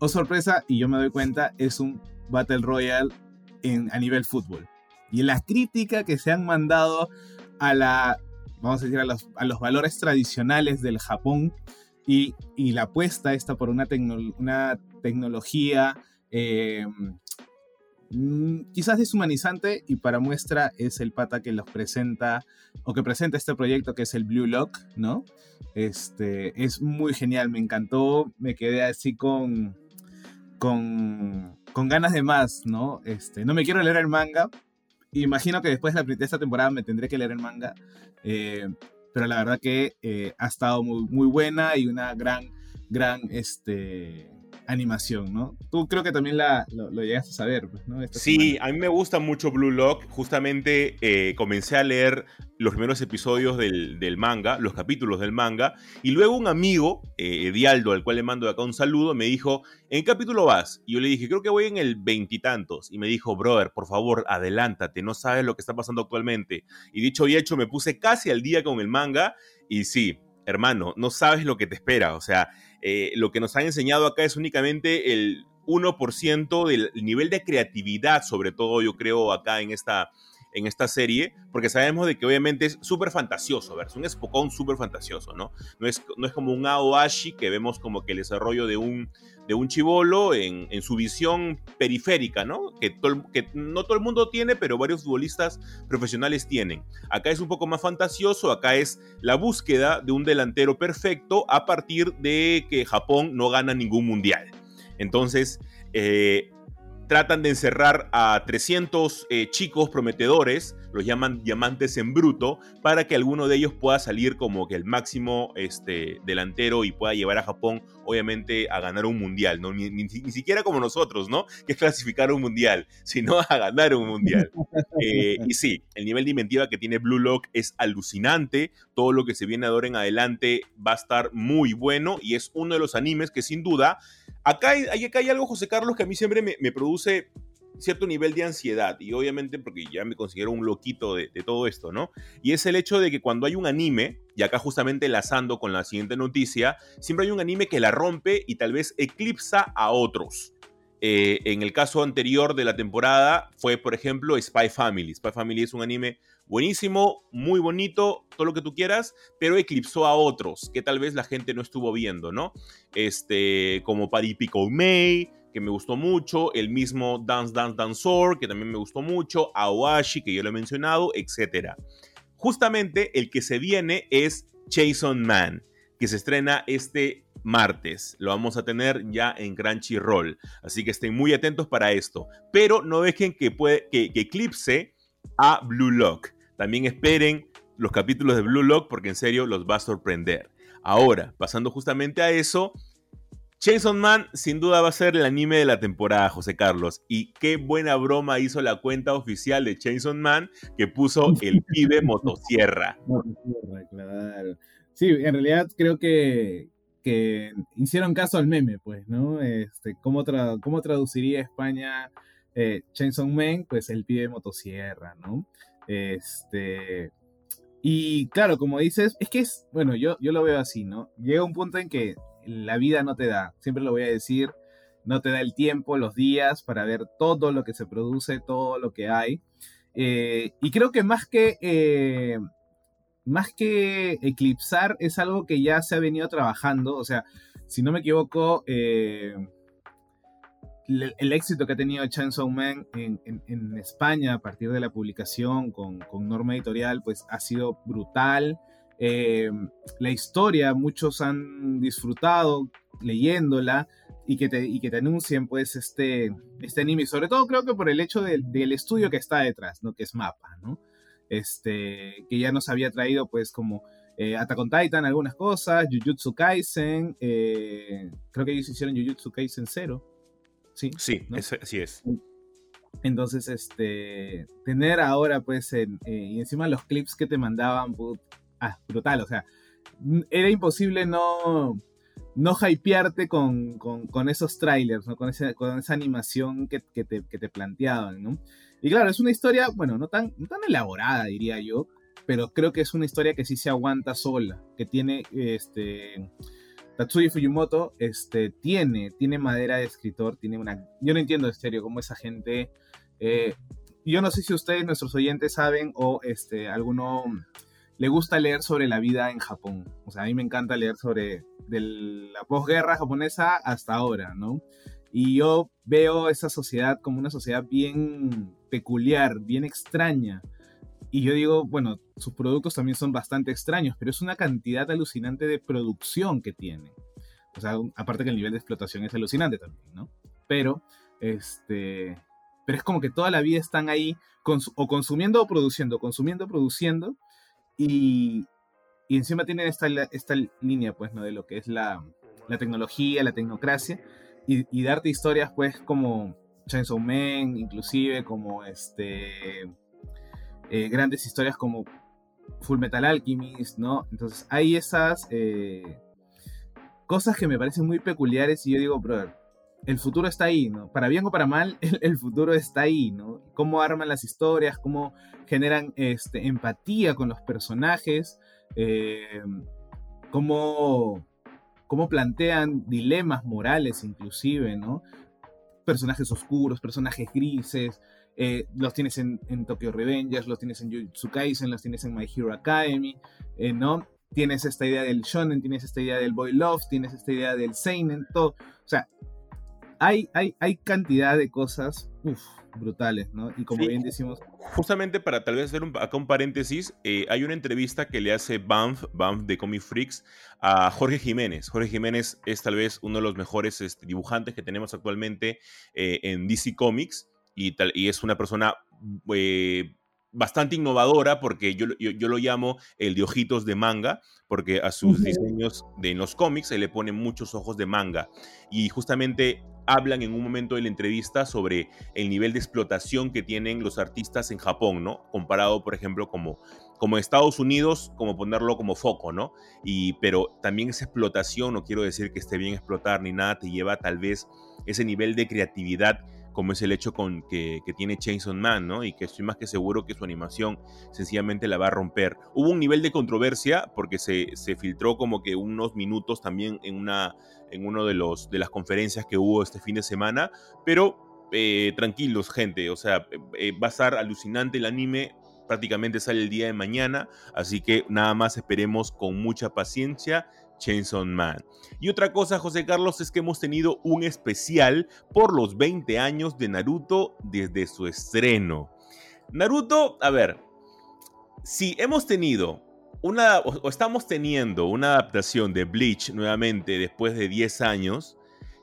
o sorpresa, y yo me doy cuenta, es un Battle Royale en, a nivel fútbol. Y la crítica que se han mandado a la, vamos a decir, a los, a los valores tradicionales del Japón y, y, la apuesta esta por una, una tecnología eh, mm, quizás deshumanizante y para muestra es el pata que los presenta o que presenta este proyecto que es el Blue Lock, ¿no? Este es muy genial, me encantó, me quedé así con con, con ganas de más, ¿no? Este, no me quiero leer el manga. Imagino que después de, esta temporada me tendré que leer el manga. Eh, pero la verdad que eh, ha estado muy, muy buena y una gran, gran, este, animación, ¿no? Tú creo que también la, lo, llegaste a saber, pues, ¿no? sí, a mí me gusta mucho Blue Lock. Justamente eh, comencé a leer los primeros episodios del, manga, los capítulos del manga, y luego un amigo, eh, Edialdo, al cual le mando acá un saludo, me dijo, ¿en qué capítulo vas? Y yo le dije, creo que voy en el veintitantos. Y, me dijo, brother, por favor, adelántate, no sabes lo que está pasando actualmente. Y dicho y hecho, me puse casi al día con el manga, y sí, hermano, no sabes lo que te espera. O sea, eh, lo que nos han enseñado acá es únicamente el 1% del nivel de creatividad, sobre todo yo creo acá en esta, en esta serie, porque sabemos de que obviamente es súper fantasioso, ¿verdad? Es un Spokon súper fantasioso, ¿no? No es, no es como un Aoashi que vemos como que el desarrollo de un, de un chivolo en, su visión periférica, ¿no? Que, que no todo el mundo tiene, pero varios futbolistas profesionales tienen. Acá es un poco más fantasioso, acá es la búsqueda de un delantero perfecto a partir de que Japón no gana ningún mundial. Entonces, eh, tratan de encerrar a 300 eh, chicos prometedores, los llaman diamantes en bruto, para que alguno de ellos pueda salir como que el máximo este, delantero y pueda llevar a Japón, obviamente, a ganar un mundial, ¿no? Ni, siquiera como nosotros, ¿no? Que es clasificar un mundial, [laughs] sino a ganar un mundial. [laughs] Eh, y sí, el nivel de inventiva que tiene Blue Lock es alucinante, todo lo que se viene ahora en adelante va a estar muy bueno y es uno de los animes que sin duda Acá hay, hay algo, José Carlos, que a mí siempre me, produce cierto nivel de ansiedad y obviamente porque ya me considero un loquito de, todo esto, ¿no? Y es el hecho de que cuando hay un anime, y acá justamente enlazando con la siguiente noticia, siempre hay un anime que la rompe y tal vez eclipsa a otros. Eh, en el caso anterior de la temporada fue, por ejemplo, Spy Family. Spy Family es un anime buenísimo, muy bonito, todo lo que tú quieras, pero eclipsó a otros que tal vez la gente no estuvo viendo, ¿no? Este, como Paddy Pico May, que me gustó mucho, el mismo Dance Dance Dancer, que también me gustó mucho, Awashi, que yo lo he mencionado, etc. Justamente el que se viene es Jason Man, que se estrena este martes. Lo vamos a tener ya en Crunchyroll. Así que estén muy atentos para esto. Pero no dejen que, puede, que, que eclipse a Blue Lock. También esperen los capítulos de Blue Lock porque en serio los va a sorprender. Ahora, pasando justamente a eso, Chainsaw Man sin duda va a ser el anime de la temporada, José Carlos. Y qué buena broma hizo la cuenta oficial de Chainsaw Man que puso [laughs] el pibe motosierra. Motosierra, claro. Sí, en realidad creo que, que hicieron caso al meme, pues, ¿no? Este, ¿cómo, ¿Cómo traduciría España eh, Chainsaw Man, pues el pibe motosierra, ¿no? Este, y claro, como dices, es que es, bueno, yo, yo lo veo así, ¿no? Llega un punto en que la vida no te da, siempre lo voy a decir, no te da el tiempo, los días para ver todo lo que se produce, todo lo que hay. Eh, y creo que más que, eh, más que eclipsar es algo que ya se ha venido trabajando, o sea, si no me equivoco, eh, el, éxito que ha tenido Chainsaw Man en, en, España a partir de la publicación con, con Norma Editorial, pues ha sido brutal. Eh, la historia, muchos han disfrutado leyéndola y que te, y que te anuncien pues este, este anime, sobre todo creo que por el hecho del estudio que está detrás, ¿no? Que es Mapa, ¿no? Este, que ya nos había traído pues como eh, Attack on Titan algunas cosas, Jujutsu Kaisen, eh, creo que ellos hicieron Jujutsu Kaisen 0, Sí, sí, así es. Entonces, este, tener ahora, pues, eh, y encima los clips que te mandaban, ah, brutal, o sea, era imposible no, no hypearte con, con, esos trailers, ¿no? con, con esa animación que, que, te, que, te, planteaban, ¿no? Y claro, es una historia, bueno, no tan, no tan elaborada, diría yo, pero creo que es una historia que sí se aguanta sola, que tiene, este, Tatsuya Fujimoto este, tiene, tiene madera de escritor, tiene una... Yo no entiendo en serio cómo esa gente... Eh, yo no sé si ustedes, nuestros oyentes, saben o este, alguno le gusta leer sobre la vida en Japón. O sea, a mí me encanta leer sobre de la posguerra japonesa hasta ahora, ¿no? Y yo veo esa sociedad como una sociedad bien peculiar, bien extraña. Y yo digo, bueno, sus productos también son bastante extraños, pero es una cantidad alucinante de producción que tiene. O sea, aparte que el nivel de explotación es alucinante también, ¿no? Pero, este, pero es como que toda la vida están ahí o consumiendo o produciendo, consumiendo produciendo, y, encima tienen esta, esta línea, pues, ¿no? De lo que es la, la tecnología, la tecnocracia, y, y, darte historias, pues, como Chainsaw Man, inclusive, como este eh, grandes historias como Full Metal Alchemist, ¿no? Entonces hay esas eh, cosas que me parecen muy peculiares y yo digo, brother, el futuro está ahí, ¿no? Para bien o para mal, [laughs] el, futuro está ahí, ¿no? Cómo arman las historias, cómo generan este, empatía con los personajes, eh, cómo, cómo plantean dilemas morales inclusive, ¿no? Personajes oscuros, personajes grises, eh, los tienes en, Tokyo Revengers, los tienes en Jujutsu Kaisen, los tienes en My Hero Academy, eh, ¿no? Tienes esta idea del shonen, tienes esta idea del boy love, tienes esta idea del seinen, todo. O sea, hay, hay, hay cantidad de cosas, brutales, ¿no? Y como bien decimos... Justamente para tal vez hacer un, acá un paréntesis, eh, hay una entrevista que le hace Banff, Banff de Comic Freaks, a Jorge Jiménez. Jorge Jiménez es tal vez uno de los mejores este, dibujantes que tenemos actualmente en DC Comics y, tal, y es una persona eh, bastante innovadora porque yo, yo, lo llamo el de ojitos de manga, porque a sus diseños de los cómics se le ponen muchos ojos de manga. Y justamente hablan en un momento de la entrevista sobre el nivel de explotación que tienen los artistas en Japón, ¿no? Comparado, por ejemplo, como, como Estados Unidos, como ponerlo como foco, ¿no? Y, pero también esa explotación, no quiero decir que esté bien explotar ni nada, te lleva tal vez ese nivel de creatividad como es el hecho con que, tiene Chainsaw Man, ¿no? Y que estoy más que seguro que su animación sencillamente la va a romper. Hubo un nivel de controversia porque se, filtró como que unos minutos también en una en uno de los de las conferencias que hubo este fin de semana, pero eh, tranquilos, gente, o sea, eh, va a estar alucinante el anime, prácticamente sale el día de mañana, así que nada más esperemos con mucha paciencia Chainsaw Man. Y otra cosa, José Carlos, es que hemos tenido un especial por los 20 años de Naruto desde su estreno. Naruto, a ver, si hemos tenido una, o estamos teniendo una adaptación de Bleach nuevamente después de 10 años,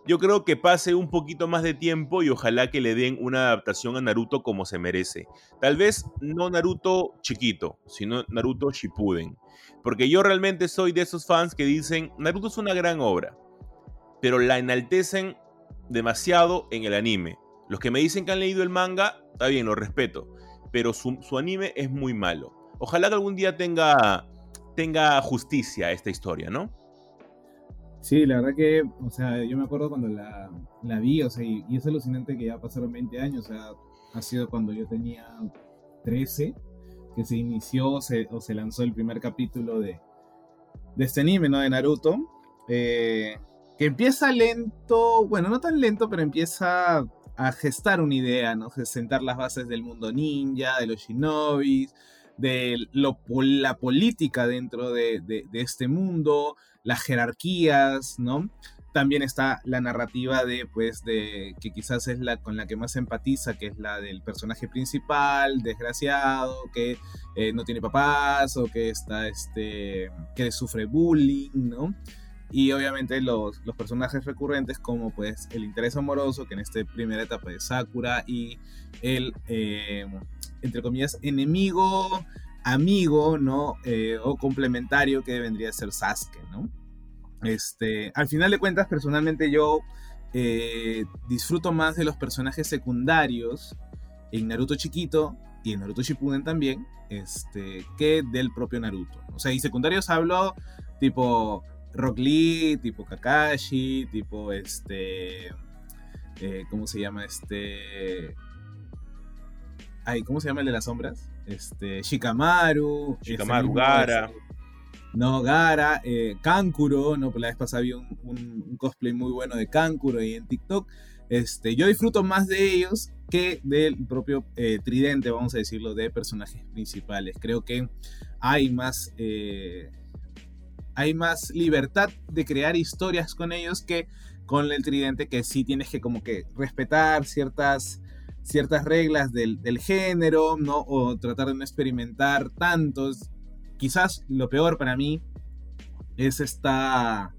yo creo que pase un poquito más de tiempo y ojalá que le den una adaptación a Naruto como se merece. Tal vez no Naruto chiquito, sino Naruto Shippuden. Porque yo realmente soy de esos fans que dicen, Naruto es una gran obra, pero la enaltecen demasiado en el anime. Los que me dicen que han leído el manga, está bien, lo respeto, pero su, anime es muy malo. Ojalá que algún día tenga, tenga justicia esta historia, ¿no? Sí, la verdad que, o sea, yo me acuerdo cuando la, la vi, o sea, y, es alucinante que ya pasaron 20 años, o sea, ha sido cuando yo tenía 13, que se inició o se lanzó el primer capítulo de, de este anime, ¿no? De Naruto. Eh, que empieza lento, bueno, no tan lento, pero empieza a gestar una idea, ¿no? Sentar las bases del mundo ninja, de los shinobis, de la política dentro de, de, de este mundo, las jerarquías, ¿no? También está la narrativa de, pues, de que quizás es la con la que más empatiza, que es la del personaje principal, desgraciado, que eh, no tiene papás o que está, este, que sufre bullying, ¿no? Y obviamente los, los, personajes recurrentes como pues el interés amoroso, que en esta primera etapa de Sakura, y el, eh, entre comillas, enemigo, amigo, ¿no? Eh, o complementario que vendría a ser Sasuke, ¿no? Este, al final de cuentas, personalmente yo eh, disfruto más de los personajes secundarios en Naruto chiquito y en Naruto Shippuden también, este, que del propio Naruto. O sea, y secundarios hablo tipo Rock Lee, tipo Kakashi, tipo este, eh, ¿cómo se llama este? Ay, ¿cómo se llama el de las sombras? Este, Shikamaru, Shikamaru, Gara. No, Gara, eh, Kankuro, ¿no? La vez pasada vi un, un, cosplay muy bueno de Kankuro ahí en TikTok. Este, yo disfruto más de ellos que del propio eh, tridente, vamos a decirlo, de personajes principales. Creo que hay más, eh, hay más libertad de crear historias con ellos que con el tridente, que sí tienes que como que respetar ciertas, ciertas reglas del, del género, ¿no? O tratar de no experimentar tantos quizás lo peor para mí es esta,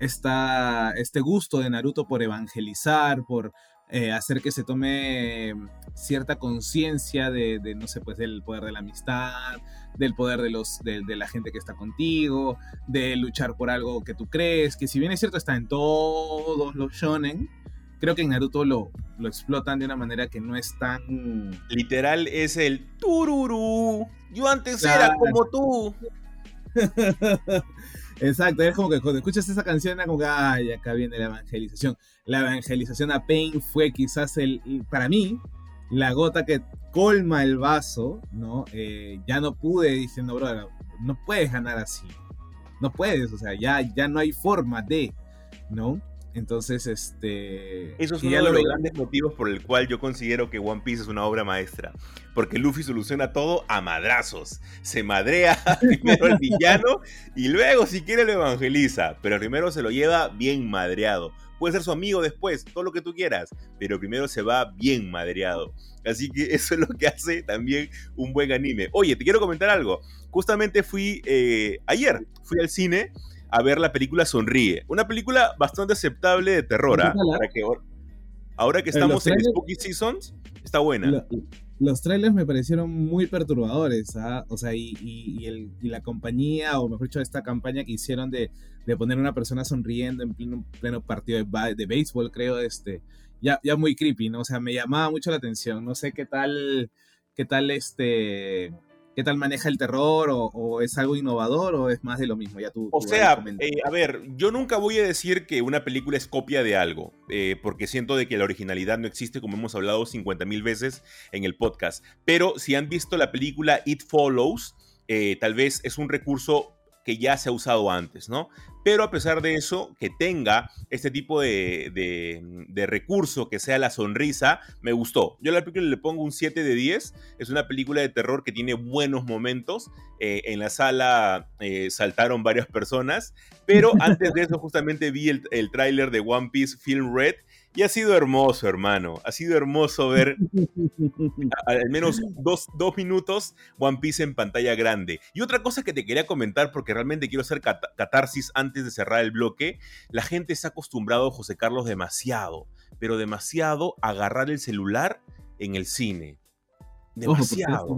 esta, este gusto de Naruto por evangelizar, por eh, hacer que se tome cierta conciencia de, no sé, pues del poder de la amistad, del poder de, los, de, de, la gente que está contigo, de luchar por algo que tú crees, que si bien es cierto está en todos los shonen, creo que en Naruto lo, lo explotan de una manera que no es tan... Literal es el tururú. Yo antes claro. era como tú. [laughs] Exacto, es como que cuando escuchas esa canción era como que, ay, acá viene la evangelización. La evangelización a Pain fue quizás el, para mí, la gota que colma el vaso, ¿no? Eh, ya no pude diciendo, bro, no puedes ganar así. No puedes, o sea, ya, ya no hay forma de, ¿no? Entonces, este. Eso es uno de los grandes motivos por el cual yo considero que One Piece es una obra maestra. Porque Luffy soluciona todo a madrazos. Se madrea [laughs] primero al villano y luego, si quiere, lo evangeliza. Pero primero se lo lleva bien madreado. Puede ser su amigo después, todo lo que tú quieras. Pero primero se va bien madreado. Así que [laughs] eso es lo que hace también un buen anime. Oye, te quiero comentar algo. Justamente fui eh, ayer, fui al cine a ver la película Sonríe. Una película bastante aceptable de terror. ¿ah? Para que, ahora que estamos en Spooky Seasons, está buena. Lo, los trailers me parecieron muy perturbadores, ¿ah? o sea, y, y, y, el, y, la compañía, o mejor dicho, esta campaña que hicieron de, de poner una persona sonriendo en pleno, pleno partido de, de, béisbol, creo, este, ya, ya muy creepy, ¿no? O sea, me llamaba mucho la atención. No sé qué tal, qué tal este ¿Qué tal maneja el terror? O, o, es algo innovador o es más de lo mismo? Ya tú, o tú sea, eh, a ver, yo nunca voy a decir que una película es copia de algo, eh, porque siento de que la originalidad no existe, como hemos hablado 50 mil veces en el podcast. Pero si han visto la película It Follows, eh, tal vez es un recurso que ya se ha usado antes, ¿no? Pero a pesar de eso, que tenga este tipo de, de, recurso, que sea la sonrisa, me gustó. Yo a la película le pongo un 7 de 10. Es una película de terror que tiene buenos momentos. Eh, en la sala eh, saltaron varias personas. Pero antes de eso, justamente vi el, el tráiler de One Piece Film Red y ha sido hermoso, hermano. Ha sido hermoso ver [laughs] al menos dos, dos, minutos One Piece en pantalla grande. Y otra cosa que te quería comentar, porque realmente quiero hacer cat catarsis antes de cerrar el bloque. La gente se ha acostumbrado, José Carlos, demasiado, pero demasiado a agarrar el celular en el cine. Demasiado. Ojo,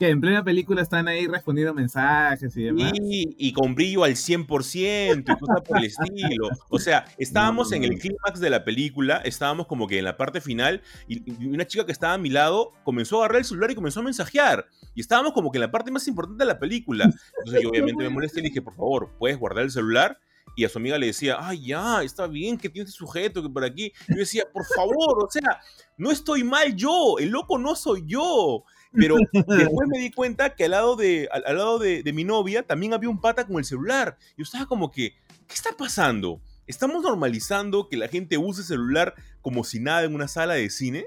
que en plena película están ahí respondiendo mensajes y demás. Y, y con brillo al 100% y cosas por el estilo. O sea, estábamos en el clímax de la película, estábamos como que en la parte final y, y, una chica que estaba a mi lado comenzó a agarrar el celular y comenzó a mensajear. Y estábamos como que en la parte más importante de la película. Entonces yo [laughs] obviamente me molesté y le dije, por favor, ¿puedes guardar el celular? y a su amiga le decía, ay, ya, está bien que tiene este sujeto, que por aquí. Yo decía, por favor, o sea, no estoy mal yo, el loco no soy yo. Pero [laughs] después me di cuenta que al lado, de, al, lado de, mi novia también había un pata con el celular. Yo estaba como que, ¿qué está pasando? ¿Estamos normalizando que la gente use celular como si nada en una sala de cine?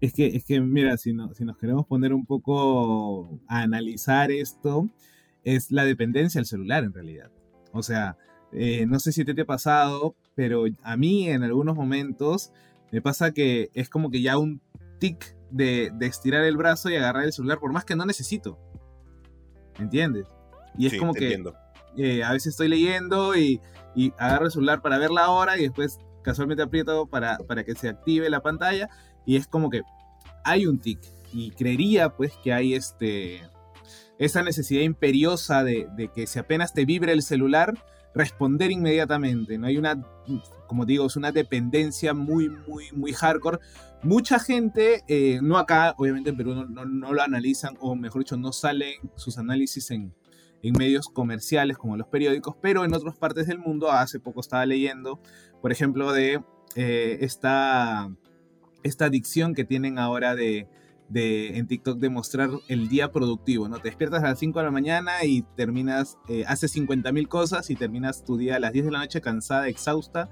Es que, es que mira, si, no, si nos queremos poner un poco a analizar esto, es la dependencia del celular en realidad. O sea, eh, no sé si te, te ha pasado, pero a mí en algunos momentos me pasa que es como que ya un tic de, estirar el brazo y agarrar el celular, por más que no necesito. ¿Entiendes? Y es como que eh, a veces estoy leyendo y, y, agarro el celular para ver la hora y después casualmente aprieto para, para que se active la pantalla y es como que hay un tic. Y creería pues que hay este esa necesidad imperiosa de, de que si apenas te vibre el celular, responder inmediatamente. No hay una, como digo, es una dependencia muy, muy, muy hardcore. Mucha gente, eh, no acá, obviamente en Perú no, no, lo analizan, o mejor dicho, no salen sus análisis en, en medios comerciales como los periódicos, pero en otras partes del mundo, hace poco estaba leyendo, por ejemplo, de eh, esta, esta adicción que tienen ahora de, de, en TikTok de mostrar el día productivo, ¿no? Te despiertas a las 5 de la mañana y terminas, eh, haces 50 mil cosas y terminas tu día a las 10 de la noche cansada, exhausta,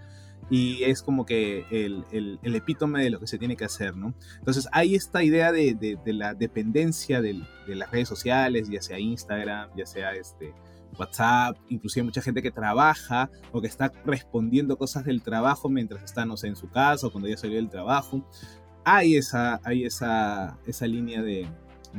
y es como que el, el, epítome de lo que se tiene que hacer, ¿no? Entonces hay esta idea de, de, la dependencia de las redes sociales, ya sea Instagram, ya sea este, WhatsApp, inclusive mucha gente que trabaja o que está respondiendo cosas del trabajo mientras está, no sé, en su casa o cuando ya salió del trabajo hay esa, hay esa, esa línea de,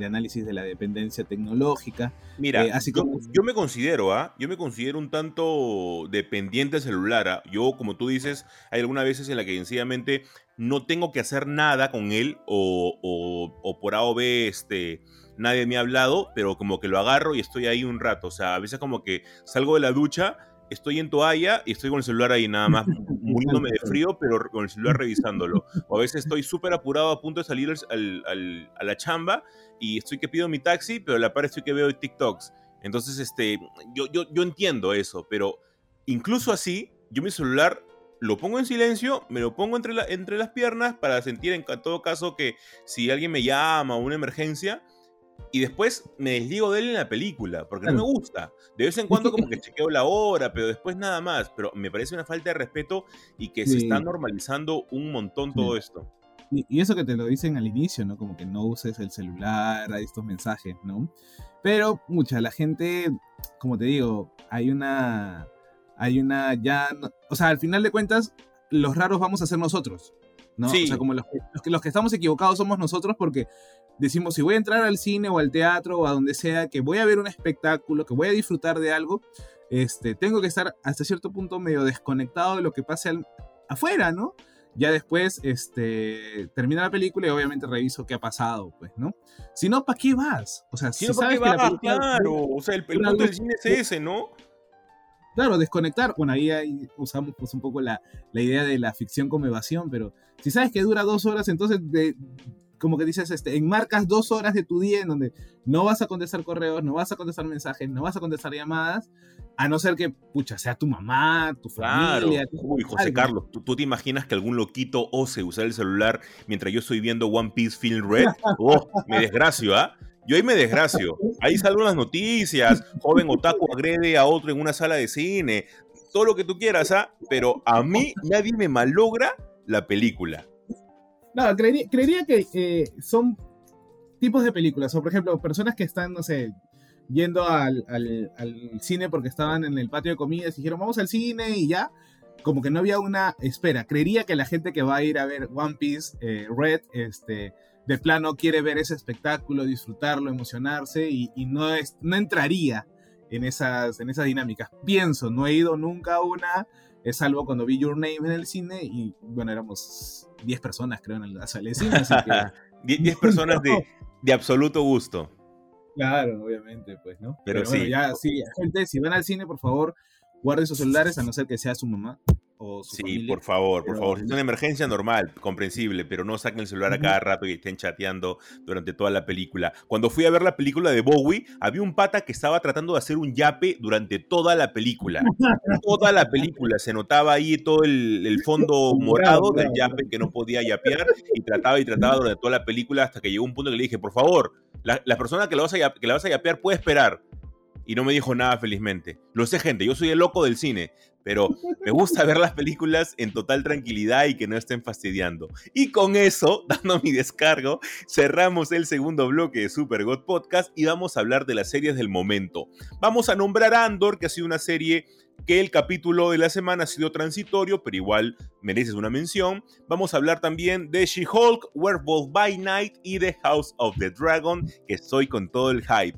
análisis de la dependencia tecnológica. Mira, eh, así como... yo, me considero, ¿ah? Yo me considero un tanto dependiente celular. ¿ah? Yo, como tú dices, hay algunas veces en las que sencillamente no tengo que hacer nada con él o, o, o por A o B, este, nadie me ha hablado, pero como que lo agarro y estoy ahí un rato. O sea, a veces como que salgo de la ducha estoy en toalla y estoy con el celular ahí nada más, [laughs] muriéndome de frío, pero con el celular [laughs] revisándolo. O a veces estoy súper apurado a punto de salir a la chamba y estoy que pido mi taxi, pero a la par estoy que veo TikToks. Entonces, este, yo, yo, yo entiendo eso, pero incluso así, yo mi celular lo pongo en silencio, me lo pongo entre, entre las piernas para sentir en todo caso que si alguien me llama o una emergencia, y después me desligo de él en la película, porque no me gusta. De vez en cuando como que [laughs] chequeo la hora, pero después nada más. Pero me parece una falta de respeto y que se está normalizando un montón todo esto. Y, eso que te lo dicen al inicio, ¿no? Como que no uses el celular, hay estos mensajes, ¿no? Pero mucha, la gente, como te digo, hay una, hay una ya, o sea, al final de cuentas, los raros vamos a ser nosotros, ¿no? O sea, como los que, los que estamos equivocados somos nosotros porque decimos, si voy a entrar al cine o al teatro o a donde sea, que voy a ver un espectáculo, que voy a disfrutar de algo, este, tengo que estar hasta cierto punto medio desconectado de lo que pase afuera, ¿no? Ya después este, termina la película y obviamente reviso qué ha pasado, pues, ¿no? Si no, ¿para qué vas? O sea, si no, sabes que la película, Claro, o sea, el, punto del cine es ese, ¿no? Claro, desconectar. Bueno, ahí, usamos pues, un poco la, la, idea de la ficción como evasión, pero si sabes que dura dos horas, entonces de, como que dices, este, enmarcas dos horas de tu día en donde no vas a contestar correos, no vas a contestar mensajes, no vas a contestar llamadas, a no ser que, pucha, sea tu mamá, tu familia. Uy, José Carlos, ¿tú, te imaginas que algún loquito ose usar el celular mientras yo estoy viendo One Piece Film Red? Oh, me desgracio, ¿ah? Yo ahí me desgracio. Ahí salen las noticias. Joven otaku agrede a otro en una sala de cine. Todo lo que tú quieras, ¿ah? Pero a mí nadie me malogra la película. No, creería, que eh, son tipos de películas. O, por ejemplo, personas que están, no sé, yendo al, cine porque estaban en el patio de comidas y dijeron, vamos al cine y ya. Como que no había una espera. Creería que la gente que va a ir a ver One Piece eh, Red, este, de plano quiere ver ese espectáculo, disfrutarlo, emocionarse y, no, es, no entraría en esas, en esas dinámicas. Pienso, no he ido nunca a una, es salvo cuando vi Your Name en el cine y bueno, éramos 10 personas creo en la sala de cine. 10 [laughs] personas de, [laughs] de, absoluto gusto. Claro, obviamente, pues, ¿no? Pero, sí. ya, sí, gente, si van al cine, por favor, guarden sus celulares, a no ser que sea su mamá o su Sí, por favor, por favor. Si es una emergencia normal, comprensible, pero no saquen el celular a cada rato y estén chateando durante toda la película. Cuando fui a ver la película de Bowie, había un pata que estaba tratando de hacer un yape durante toda la película. toda la película. Se notaba ahí todo el, fondo [laughs] morado del yape que no podía yapear y trataba y trataba durante toda la película hasta que llegó un punto que le dije, por favor, la, persona que la, vas a, que la vas a yapear puede esperar y no me dijo nada felizmente. Lo sé, gente, yo soy el loco del cine, pero me gusta ver las películas en total tranquilidad y que no estén fastidiando. Y con eso, [laughs] dando mi descargo, cerramos el segundo bloque de Super God Podcast y vamos a hablar de las series del momento. Vamos a nombrar a Andor, que ha sido una serie que el capítulo de la semana ha sido transitorio, pero igual mereces una mención. Vamos a hablar también de She-Hulk, Werewolf by Night y The House of the Dragon, que estoy con todo el hype.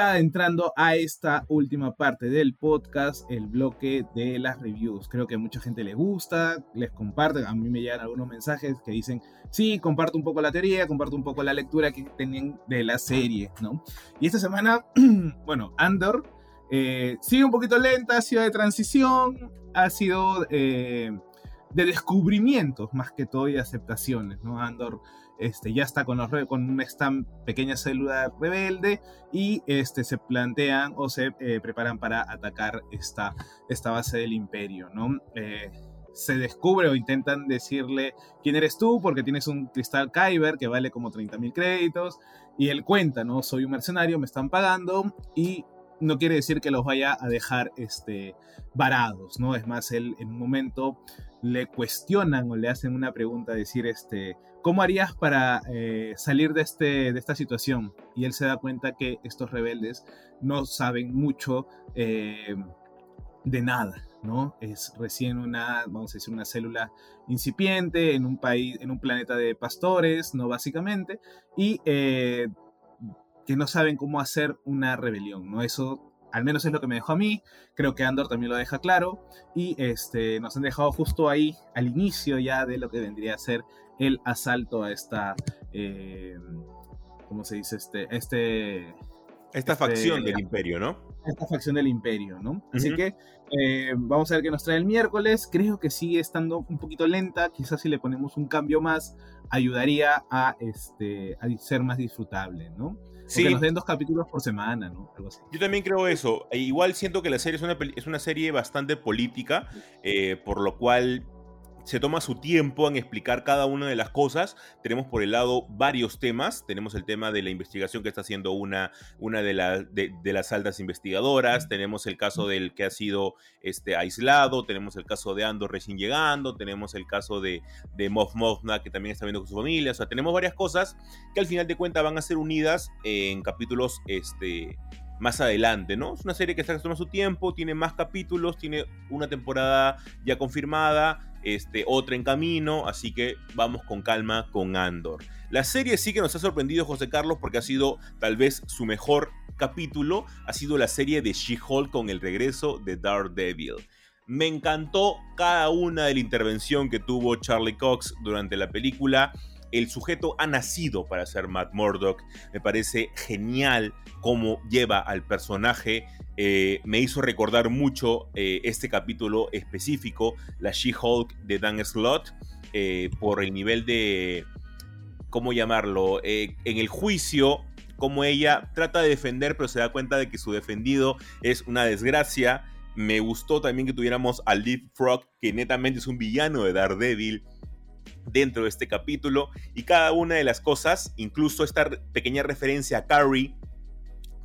Ya entrando a esta última parte del podcast, el bloque de las reviews. Creo que a mucha gente le gusta, les comparte, a mí me llegan algunos mensajes que dicen, sí, comparto un poco la teoría, comparto un poco la lectura que tenían de la serie, ¿no? Y esta semana, [clears throat] bueno, Andor eh, sigue un poquito lenta, ha sido de transición, ha sido eh, de descubrimientos más que todo y de aceptaciones, ¿no? Andor este, ya está con, los, con una pequeña célula rebelde y este, se plantean o se eh, preparan para atacar esta, esta base del imperio, ¿no? Eh, se descubre o intentan decirle quién eres tú porque tienes un cristal Kyber que vale como 30.000 créditos y él cuenta, ¿no? Soy un mercenario, me están pagando y no quiere decir que los vaya a dejar este, varados, ¿no? Es más, él en un momento le cuestionan o le hacen una pregunta, decir, este, ¿cómo harías para eh, salir de, este, de esta situación? Y él se da cuenta que estos rebeldes no saben mucho eh, de nada, ¿no? Es recién una, vamos a decir, una célula incipiente en un país, en un planeta de pastores, ¿no? Básicamente, y eh, que no saben cómo hacer una rebelión, ¿no? Eso al menos es lo que me dejó a mí, creo que Andor también lo deja claro, y este, nos han dejado justo ahí, al inicio ya de lo que vendría a ser el asalto a esta, eh, ¿cómo se dice? Este, este, esta facción del imperio, ¿no? Esta facción del imperio, ¿no? Así que eh, vamos a ver qué nos trae el miércoles. Creo que sigue estando un poquito lenta. Quizás si le ponemos un cambio más, ayudaría a, este, a ser más disfrutable, ¿no? Sí. Que nos den dos capítulos por semana, ¿no? Yo también creo eso. E igual siento que la serie es una, es una serie bastante política, eh, por lo cual se toma su tiempo en explicar cada una de las cosas. Tenemos por el lado varios temas. Tenemos el tema de la investigación que está haciendo una, una de, de, las altas investigadoras. Tenemos el caso del que ha sido este, aislado. Tenemos el caso de Ando recién llegando. Tenemos el caso de, de Moff Mothma que también está viendo con su familia. O sea, tenemos varias cosas que al final de cuentas van a ser unidas en capítulos este, más adelante, ¿no? Es una serie que está tomando su tiempo, tiene más capítulos, tiene una temporada ya confirmada este, otra en camino, así que vamos con calma con Andor. La serie sí que nos ha sorprendido José Carlos porque ha sido tal vez su mejor capítulo, ha sido la serie de She-Hulk con el regreso de Daredevil. Me encantó cada una de la intervención que tuvo Charlie Cox durante la película el sujeto ha nacido para ser Matt Murdock. Me parece genial cómo lleva al personaje. Eh, me hizo recordar mucho eh, este capítulo específico, la She-Hulk de Dan Slott, eh, por el nivel de, ¿cómo llamarlo? en el juicio, como ella trata de defender, pero se da cuenta de que su defendido es una desgracia. Me gustó también que tuviéramos a Liv Frog, que netamente es un villano de Daredevil dentro de este capítulo y cada una de las cosas, incluso esta pequeña referencia a Carrie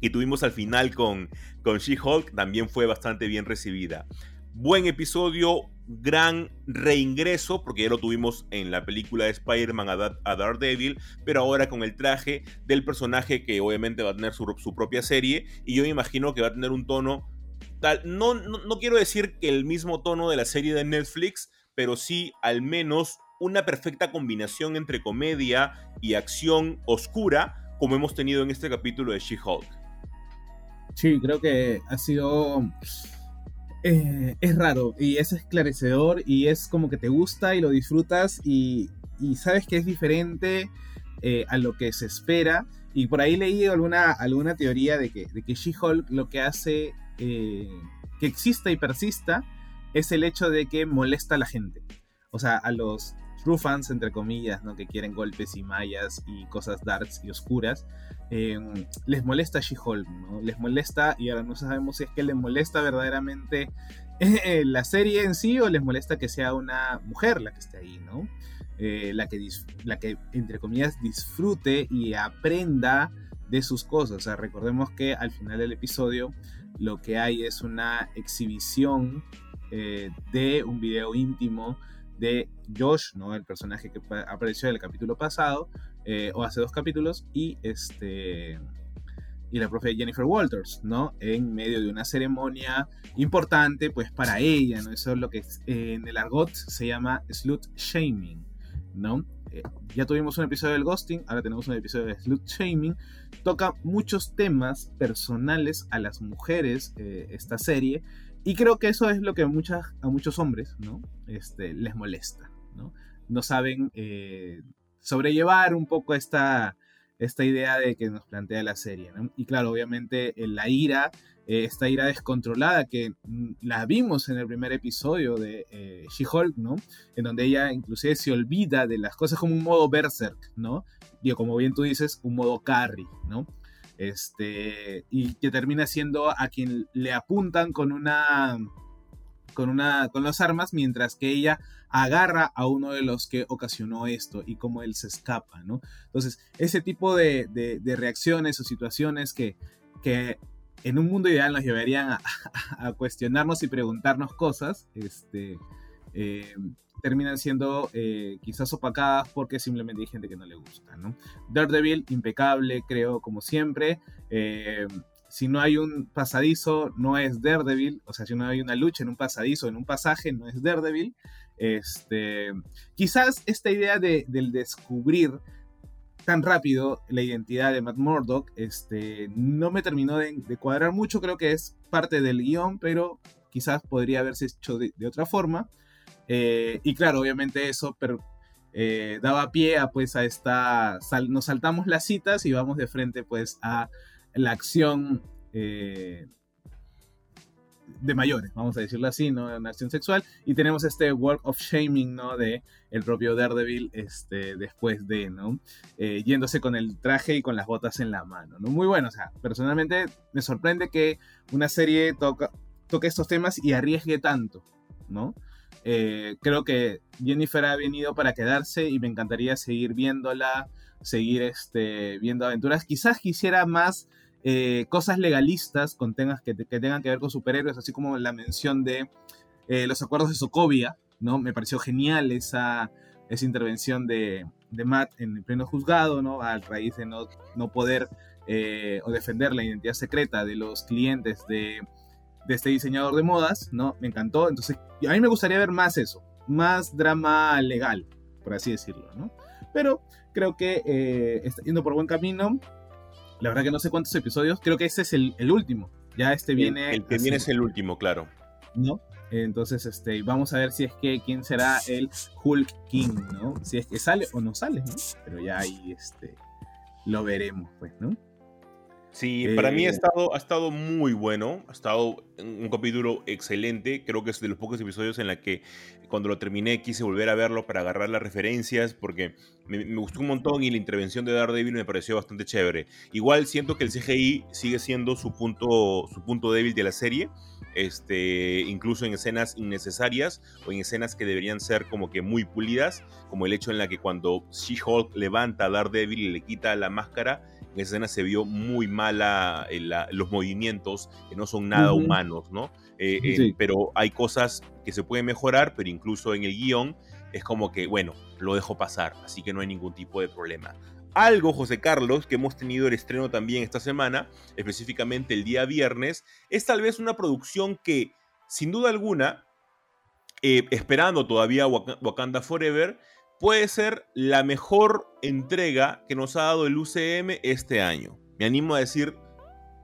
que tuvimos al final con, con She-Hulk, también fue bastante bien recibida. Buen episodio, gran reingreso, porque ya lo tuvimos en la película de Spider-Man a, Daredevil, pero ahora con el traje del personaje que obviamente va a tener su, propia serie, y yo me imagino que va a tener un tono tal, no, no, quiero decir que el mismo tono de la serie de Netflix, pero sí al menos una perfecta combinación entre comedia y acción oscura, como hemos tenido en este capítulo de She-Hulk. Sí, creo que ha sido eh, es raro y es esclarecedor y es como que te gusta y lo disfrutas y, sabes que es diferente eh, a lo que se espera. Y por ahí leí alguna, alguna teoría de que, de que She-Hulk lo que hace eh, que exista y persista es el hecho de que molesta a la gente. O sea, a los true fans, entre comillas, ¿no? que quieren golpes y mallas y cosas darks y oscuras, Em, les molesta She-Hulk, ¿no? Les molesta, y ahora no sabemos si es que les molesta verdaderamente la serie en sí o les molesta que sea una mujer la que esté ahí, ¿no? Eh, la, que la que, entre comillas, disfrute y aprenda de sus cosas. O sea, recordemos que al final del episodio lo que hay es una exhibición eh, de un video íntimo de Josh, ¿no? El personaje que apareció en el capítulo pasado, eh, o hace dos capítulos, y este y la profe Jennifer Walters, ¿no? En medio de una ceremonia importante, pues para ella, ¿no? Eso es lo que en el argot se llama slut shaming, ¿no? Eh, ya tuvimos un episodio del ghosting, ahora tenemos un episodio de slut shaming. Toca muchos temas personales a las mujeres eh, esta serie, y creo que eso es lo que a, muchas, a muchos hombres, ¿no? Este, les molesta, ¿no? No saben sobrellevar un poco esta, esta idea de que nos plantea la serie. Y claro, obviamente eh, la ira, eh, esta ira descontrolada que mm, la vimos en el primer episodio de eh, She-Hulk, ¿no? En donde ella inclusive se olvida de las cosas como un modo berserk, ¿no? Digo, como bien tú dices, un modo carry, ¿no? Este, y que termina siendo a quien le apuntan con una con, una, con las armas, mientras que ella agarra a uno de los que ocasionó esto y cómo él se escapa, ¿no? Entonces, ese tipo de, reacciones o situaciones que, que, en un mundo ideal nos llevarían a, [laughs] cuestionarnos y preguntarnos cosas, este, eh, terminan siendo eh, quizás opacadas porque simplemente hay gente que no le gusta, ¿no? Daredevil, impecable, creo, como siempre. Eh, si no hay un pasadizo, no es Daredevil. O sea, si no hay una lucha en un pasadizo, en un pasaje, no es Daredevil. Este, quizás esta idea de, del descubrir tan rápido la identidad de Matt Murdock este, no me terminó de, cuadrar mucho. Creo que es parte del guion, pero quizás podría haberse hecho de, otra forma. Eh, y claro, obviamente eso pero, eh, daba pie a, pues, a esta... nos saltamos las citas y vamos de frente pues a la acción eh, de mayores, vamos a decirlo así, ¿no? Una acción sexual. Y tenemos este work of shaming, ¿no? De el propio Daredevil, este, después de, ¿no? Eh, yéndose con el traje y con las botas en la mano, ¿no? Muy bueno, o sea, personalmente me sorprende que una serie toca, toque estos temas y arriesgue tanto, ¿no? Eh, creo que Jennifer ha venido para quedarse y me encantaría seguir viéndola, seguir este, viendo aventuras. Quizás quisiera más eh, cosas legalistas con temas que, tengan que ver con superhéroes, así como la mención de eh, los acuerdos de Sokovia, ¿no? Me pareció genial esa, esa intervención de, de, Matt en el pleno juzgado, ¿no? A raíz de no, no poder o defender la identidad secreta de los clientes de, de, este diseñador de modas, ¿no? Me encantó. Entonces, a mí me gustaría ver más eso, más drama legal, por así decirlo, ¿no? Pero creo que está yendo por buen camino. La verdad que no sé cuántos episodios, creo que ese es el, último. Ya este viene. El, que viene es el último, claro. ¿No? Entonces, este, vamos a ver si es que quién será el Hulk King, ¿no? Si es que sale o no sale, ¿no? Pero ya ahí este, lo veremos, pues, ¿no? Sí, para mí ha eh, estado, ha estado muy bueno, ha estado un capítulo excelente, creo que es de los pocos episodios en la que cuando lo terminé quise volver a verlo para agarrar las referencias porque me, gustó un montón y la intervención de Daredevil me pareció bastante chévere. Igual siento que el CGI sigue siendo su punto, su punto débil de la serie, este, incluso en escenas innecesarias o en escenas que deberían ser como que muy pulidas, como el hecho en la que cuando She-Hulk levanta a Daredevil y le quita la máscara, en esa escena se vio muy mala eh, los movimientos que no son nada humanos, ¿no? Eh, eh, pero hay cosas que se pueden mejorar, pero incluso en el guion es como que, bueno, lo dejo pasar, así que no hay ningún tipo de problema. Algo, José Carlos, que hemos tenido el estreno también esta semana, específicamente el día viernes, es tal vez una producción que, sin duda alguna, esperando todavía Wakanda Forever, puede ser la mejor entrega que nos ha dado el UCM este año. Me animo a decir,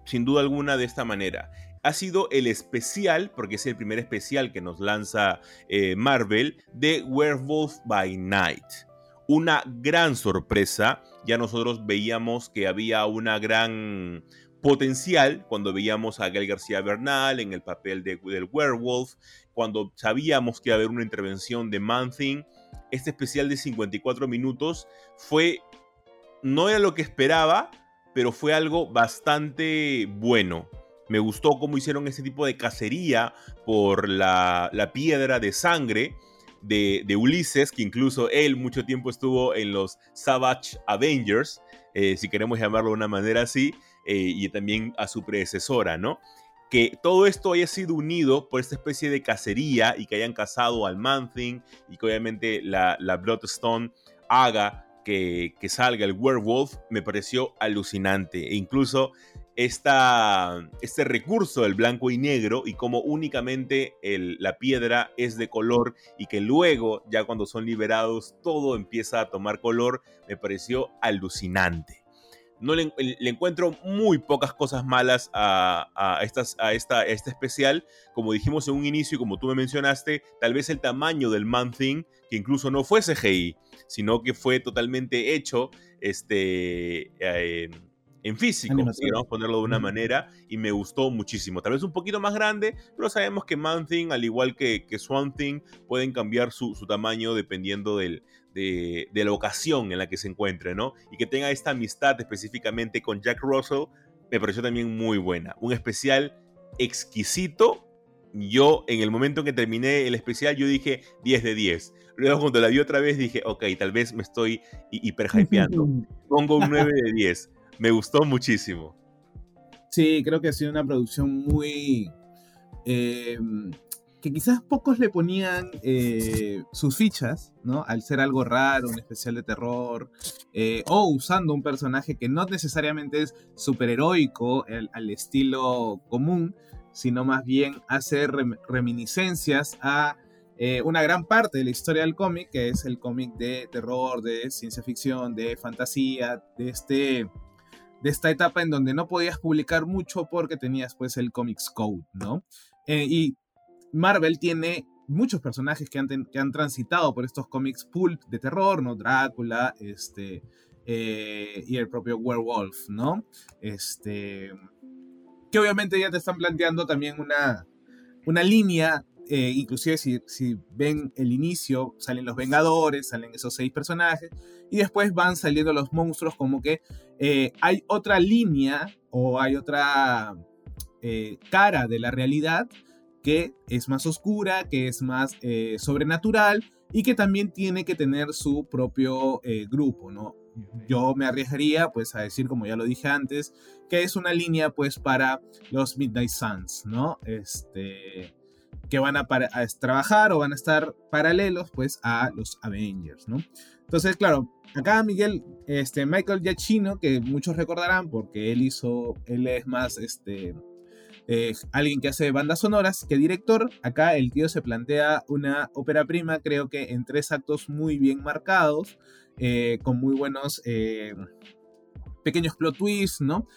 sin duda alguna, de esta manera. Ha sido el especial, porque es el primer especial que nos lanza eh, Marvel, de Werewolf by Night. Una gran sorpresa. Ya nosotros veíamos que había una gran potencial cuando veíamos a Gael García Bernal en el papel de, del werewolf, cuando sabíamos que iba a haber una intervención de Man este especial de 54 minutos fue, no era lo que esperaba, pero fue algo bastante bueno. Me gustó cómo hicieron ese tipo de cacería por la, piedra de sangre de, Ulises, que incluso él mucho tiempo estuvo en los Savage Avengers, eh, si queremos llamarlo de una manera así, eh, y también a su predecesora, ¿no? Que todo esto haya sido unido por esta especie de cacería y que hayan cazado al Man-Thing y que obviamente la, Bloodstone haga que, salga el werewolf, me pareció alucinante. E incluso esta, este recurso del blanco y negro y como únicamente la piedra es de color y que luego, ya cuando son liberados, todo empieza a tomar color, me pareció alucinante no le, encuentro muy pocas cosas malas a, estas, a, esta, este especial. Como dijimos en un inicio y como tú me mencionaste, tal vez el tamaño del Man Thing, que incluso no fue CGI, sino que fue totalmente hecho este, eh, en físico, vamos a ponerlo de una manera, y me gustó muchísimo. Tal vez un poquito más grande, pero sabemos que Man Thing, al igual que, que Swan Thing, pueden cambiar su, su tamaño dependiendo del, de, la ocasión en la que se encuentre, ¿no? Y que tenga esta amistad específicamente con Jack Russell, me pareció también muy buena. Un especial exquisito. Yo, en el momento en que terminé el especial, yo dije 10 de 10. Luego, cuando la vi otra vez, dije, ok, tal vez me estoy hiper hypeando. Pongo un 9 de [laughs] 10. Me gustó muchísimo. Sí, creo que ha sido una producción muy. Eh, que quizás pocos le ponían eh, sus fichas, ¿no? Al ser algo raro, un especial de terror, eh, o usando un personaje que no necesariamente es superheroico al estilo común, sino más bien hace reminiscencias a eh, una gran parte de la historia del cómic, que es el cómic de terror, de ciencia ficción, de fantasía, de este de esta etapa en donde no podías publicar mucho porque tenías pues el Comics Code, ¿no? y Marvel tiene muchos personajes que han, transitado por estos cómics pulp de terror, ¿no? Drácula, este, eh, y el propio Werewolf, ¿no? Este, que obviamente ya te están planteando también una, una línea, eh, inclusive si, si, ven el inicio, salen los Vengadores, salen esos seis personajes, y después van saliendo los monstruos como que eh, hay otra línea o hay otra cara de la realidad que es más oscura, que es más eh, sobrenatural y que también tiene que tener su propio eh, grupo, ¿no? Yo me arriesgaría pues a decir, como ya lo dije antes, que es una línea pues para los Midnight Suns, ¿no? Este, que van a, trabajar o van a estar paralelos pues a los Avengers, ¿no? Entonces, claro, acá Miguel, este, Michael Giacchino, que muchos recordarán porque él hizo, él es más, este, eh, alguien que hace bandas sonoras, que director. Acá el tío se plantea una ópera prima, creo que en tres actos muy bien marcados, eh, con muy buenos eh, pequeños plot twists, ¿no?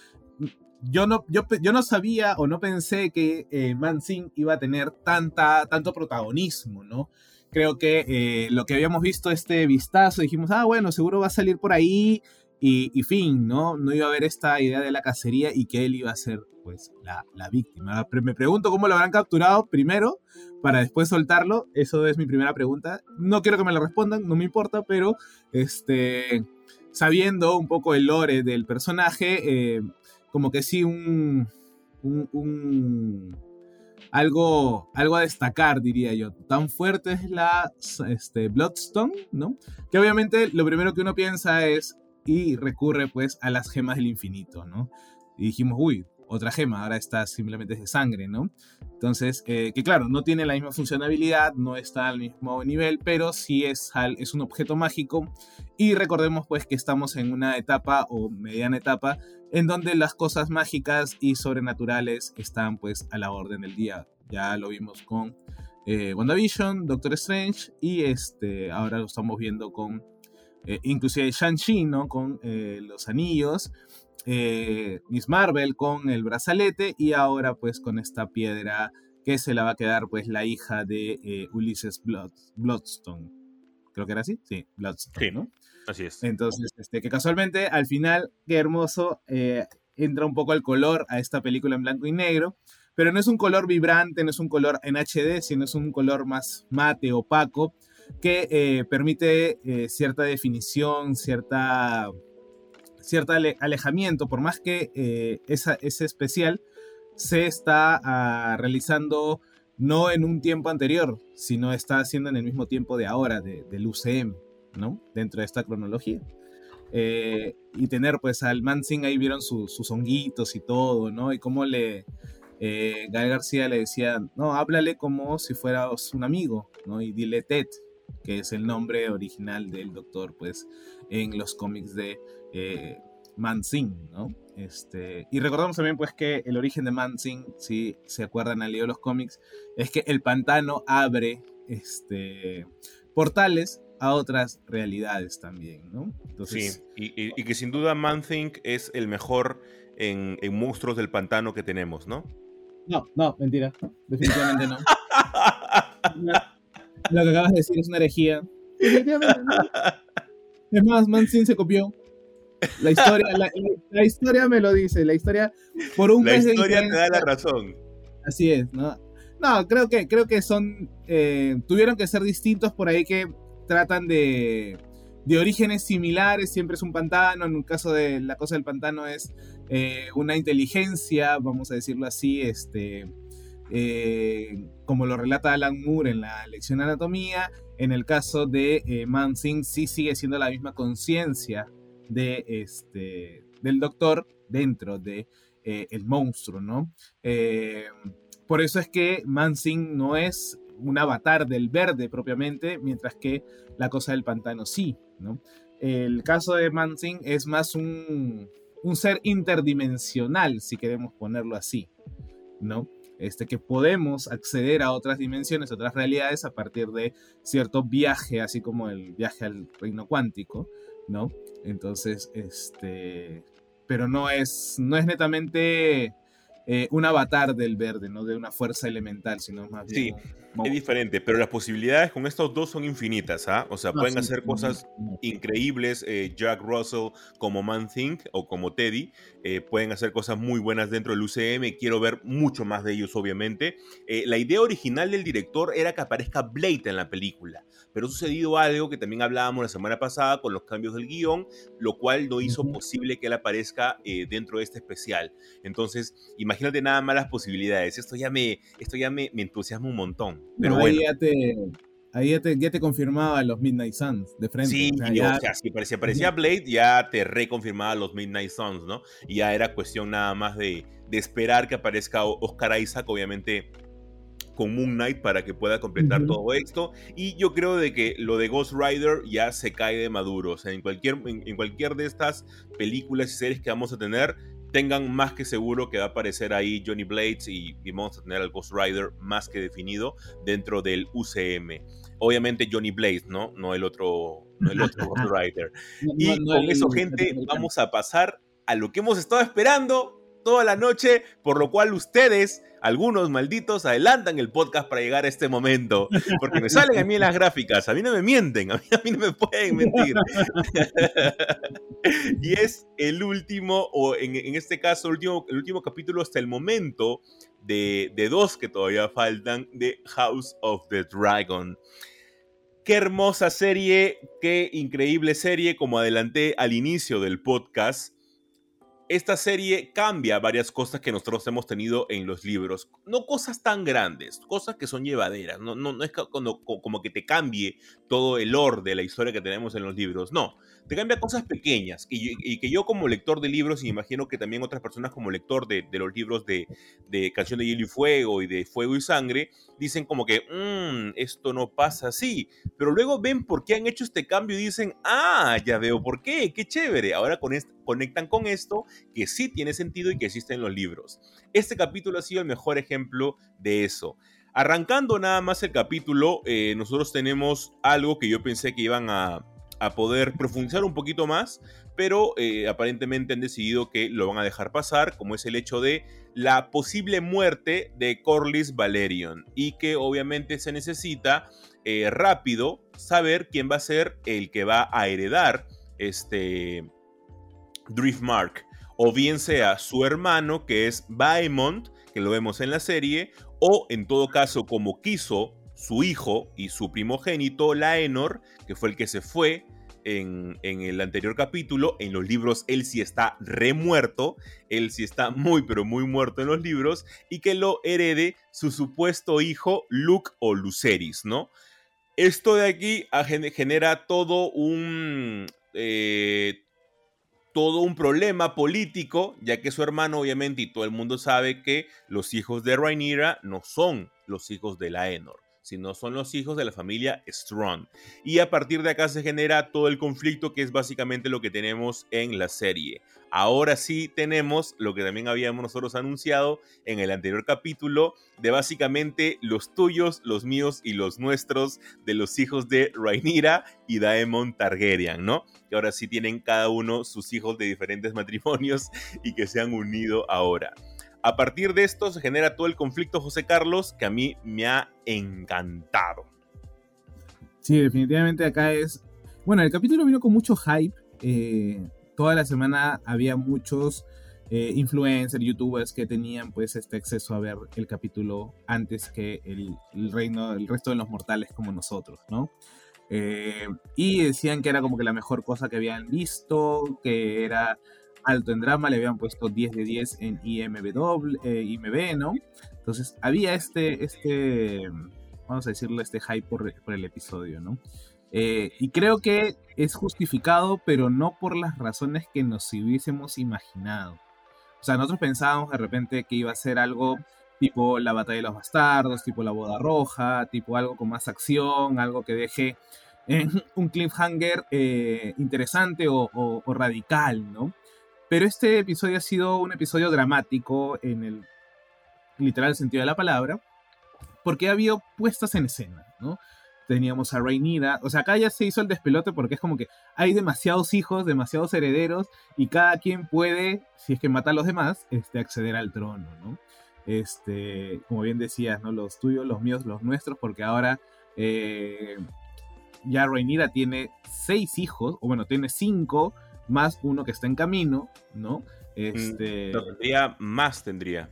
Yo no, yo, no sabía o no pensé que Mansing iba a tener tanta, tanto protagonismo, ¿no? Creo que lo que habíamos visto este vistazo, dijimos, ah, bueno, seguro va a salir por ahí, y, fin, ¿no? No iba a haber esta idea de la cacería y que él iba a ser, pues, la, víctima. Me pregunto cómo lo habrán capturado primero para después soltarlo. Eso es mi primera pregunta. No quiero que me la respondan, no me importa, pero este, sabiendo un poco el lore del personaje, eh, como que sí un, un, algo, algo a destacar, diría yo. Tan fuerte es la este, Bloodstone, ¿no? Que obviamente lo primero que uno piensa es y recurre pues a las gemas del infinito, ¿no? Y dijimos, uy, otra gema, ahora está simplemente de sangre, ¿no? Entonces, eh, que claro, no tiene la misma funcionalidad, no está al mismo nivel, pero sí es, es un objeto mágico. Y recordemos pues que estamos en una etapa o mediana etapa en donde las cosas mágicas y sobrenaturales están pues a la orden del día. Ya lo vimos con eh, WandaVision, Doctor Strange y este, ahora lo estamos viendo con eh, inclusive Shang-Chi, ¿no? Con eh, los anillos, eh, Miss Marvel con el brazalete y ahora pues con esta piedra que se la va a quedar pues la hija de Ulysses Bloodstone. Creo que era así, sí, Bloodstone, ¿no? Así es. Entonces, este, que casualmente al final, qué hermoso, entra un poco el color a esta película en blanco y negro, pero no es un color vibrante, no es un color en HD, sino es un color más mate, opaco, que eh, permite eh, cierta definición, cierta, cierto alejamiento, por más que eh, ese especial se está ah, realizando no en un tiempo anterior, sino está haciendo en el mismo tiempo de ahora, del UCM, ¿no? Dentro de esta cronología. y tener pues al Mansing ahí vieron sus honguitos y todo, ¿no? Y cómo le, eh, García le decía, no, háblale como si fueras un amigo, ¿no? Y dile Ted, que es el nombre original del doctor, pues, en los cómics de eh, Mansing, ¿no? Este, y recordamos también, pues, que el origen de Mansing, si se acuerdan al leer los cómics, es que el pantano abre este, portales a otras realidades también, ¿no? sí, y, que sin duda Mansing es el mejor en, en monstruos del pantano que tenemos, ¿no? No, no, mentira. Definitivamente no. [laughs] Lo que acabas de decir es una herejía. Es más, Mansin se copió. La historia, la, historia me lo dice. La historia, por un La historia te da la razón. Así es, ¿no? No, creo que, creo que son. Eh, tuvieron que ser distintos por ahí que tratan de de orígenes similares, siempre es un pantano, en un caso de la cosa del pantano es eh, una inteligencia, vamos a decirlo así, este, eh, como lo relata Alan Moore en la lección de anatomía, en el caso de eh, Mansing sí sigue siendo la misma conciencia de este, del doctor dentro de el monstruo, ¿no? por eso es que Mansing no es un avatar del verde propiamente, mientras que la cosa del pantano sí, ¿no? El caso de Mansing es más un, ser interdimensional, si queremos ponerlo así, ¿no? Este, que podemos acceder a otras dimensiones, otras realidades a partir de cierto viaje, así como el viaje al reino cuántico, ¿no? Entonces, este, pero no es, no es netamente eh, un avatar del verde, no de una fuerza elemental, sino más bien. Sí, es diferente, pero las posibilidades con estos dos son infinitas, ¿ah? O sea, pueden hacer cosas increíbles. Eh, Jack Russell como Man Think o como Teddy eh, pueden hacer cosas muy buenas dentro del UCM. Quiero ver mucho más de ellos, obviamente. la idea original del director era que aparezca Blade en la película pero ha sucedido algo que también hablábamos la semana pasada con los cambios del guion, lo cual no hizo posible que él aparezca eh, dentro de este especial. Entonces, imagínate nada más las posibilidades. Esto ya me, esto ya me, entusiasma un montón. Pero bueno. Ahí ya te, ahí ya te, ya te confirmaba los Midnight Suns de frente. Sí, o sea, si aparecía, Blade, ya te reconfirmaba los Midnight Suns, ¿no? Y ya era cuestión nada más de, de esperar que aparezca Oscar Isaac, obviamente con Moon Knight para que pueda completar todo esto. Y yo creo de que lo de Ghost Rider ya se cae de maduro. O sea, en cualquier, en, cualquier de estas películas y series que vamos a tener, tengan más que seguro que va a aparecer ahí Johnny Blades y, vamos a tener al Ghost Rider más que definido dentro del UCM. Obviamente Johnny Blades, ¿no? No el otro, no el otro Ghost [laughs] Rider. y con eso, gente, vamos a pasar a lo que hemos estado esperando toda la noche, por lo cual ustedes, algunos malditos, adelantan el podcast para llegar a este momento, porque me salen a mí las gráficas, a mí no me mienten, a mí, no me pueden mentir. y es el último, o en, este caso, el último, el último capítulo hasta el momento de, de dos que todavía faltan de House of the Dragon. Qué hermosa serie, qué increíble serie, como adelanté al inicio del podcast esta serie cambia varias cosas que nosotros hemos tenido en los libros. No cosas tan grandes, cosas que son llevaderas. No, no, no es como que te cambie todo el orden de la historia que tenemos en los libros. No, te cambia cosas pequeñas y, que yo como lector de libros, y imagino que también otras personas como lector de, los libros de, Canción de Hielo y Fuego y de Fuego y Sangre, dicen como que, mmm, esto no pasa así, pero luego ven por qué han hecho este cambio y dicen, ah, ya veo por qué, qué chévere, ahora con conectan con esto que sí tiene sentido y que existe en los libros. Este capítulo ha sido el mejor ejemplo de eso. Arrancando nada más el capítulo, eh, nosotros tenemos algo que yo pensé que iban a, a poder profundizar un poquito más, pero eh, aparentemente han decidido que lo van a dejar pasar, como es el hecho de la posible muerte de Corlys Valerion y que obviamente se necesita eh, rápido saber quién va a ser el que va a heredar este Driftmark, o bien sea su hermano que es Baemont, que lo vemos en la serie, o en todo caso como quiso su hijo y su primogénito, Laenor, que fue el que se fue en, el anterior capítulo. En los libros él sí está remuerto, él sí está muy pero muy muerto en los libros, y que lo herede su supuesto hijo Luke o Luceris, ¿no? Esto de aquí genera todo un... Eh, todo un problema político, ya que su hermano obviamente y todo el mundo sabe que los hijos de Rhaenyra no son los hijos de Laenor sino son los hijos de la familia Strong. Y a partir de acá se genera todo el conflicto que es básicamente lo que tenemos en la serie. Ahora sí tenemos lo que también habíamos nosotros anunciado en el anterior capítulo de básicamente los tuyos, los míos y los nuestros de los hijos de Rhaenyra y Daemon Targaryen, ¿no? Que ahora sí tienen cada uno sus hijos de diferentes [laughs] matrimonios y que se han unido ahora. A partir de esto se genera todo el conflicto, José Carlos, que a mí me ha encantado. Sí, definitivamente acá es... Bueno, el capítulo vino con mucho hype. Eh, toda la semana había muchos eh, influencers, youtubers que tenían pues este acceso a ver el capítulo antes que el, reino, el resto de los mortales como nosotros, ¿no? Eh, y decían que era como que la mejor cosa que habían visto, que era alto en drama, le habían puesto 10 de 10 en IMB, eh, IMB ¿no? Entonces había este, este, vamos a decirlo, este hype por, el episodio, ¿no? Eh, y creo que es justificado, pero no por las razones que nos hubiésemos imaginado. O sea, nosotros pensábamos de repente que iba a ser algo tipo la batalla de los bastardos, tipo la boda roja, tipo algo con más acción, algo que deje un cliffhanger eh, interesante o, o, radical, ¿no? Pero este episodio ha sido un episodio dramático en el literal sentido de la palabra, porque ha habido puestas en escena, ¿no? Teníamos a Rhaenyra, o sea, acá ya se hizo el despelote porque es como que hay demasiados hijos, demasiados herederos y cada quien puede, si es que mata a los demás, este, acceder al trono, ¿no? Este, como bien decías, ¿no? Los tuyos, los míos, los nuestros, porque ahora eh, ya Rhaenyra tiene seis hijos, o bueno, tiene cinco, más uno que está en camino, ¿no? Este... tendría más, tendría.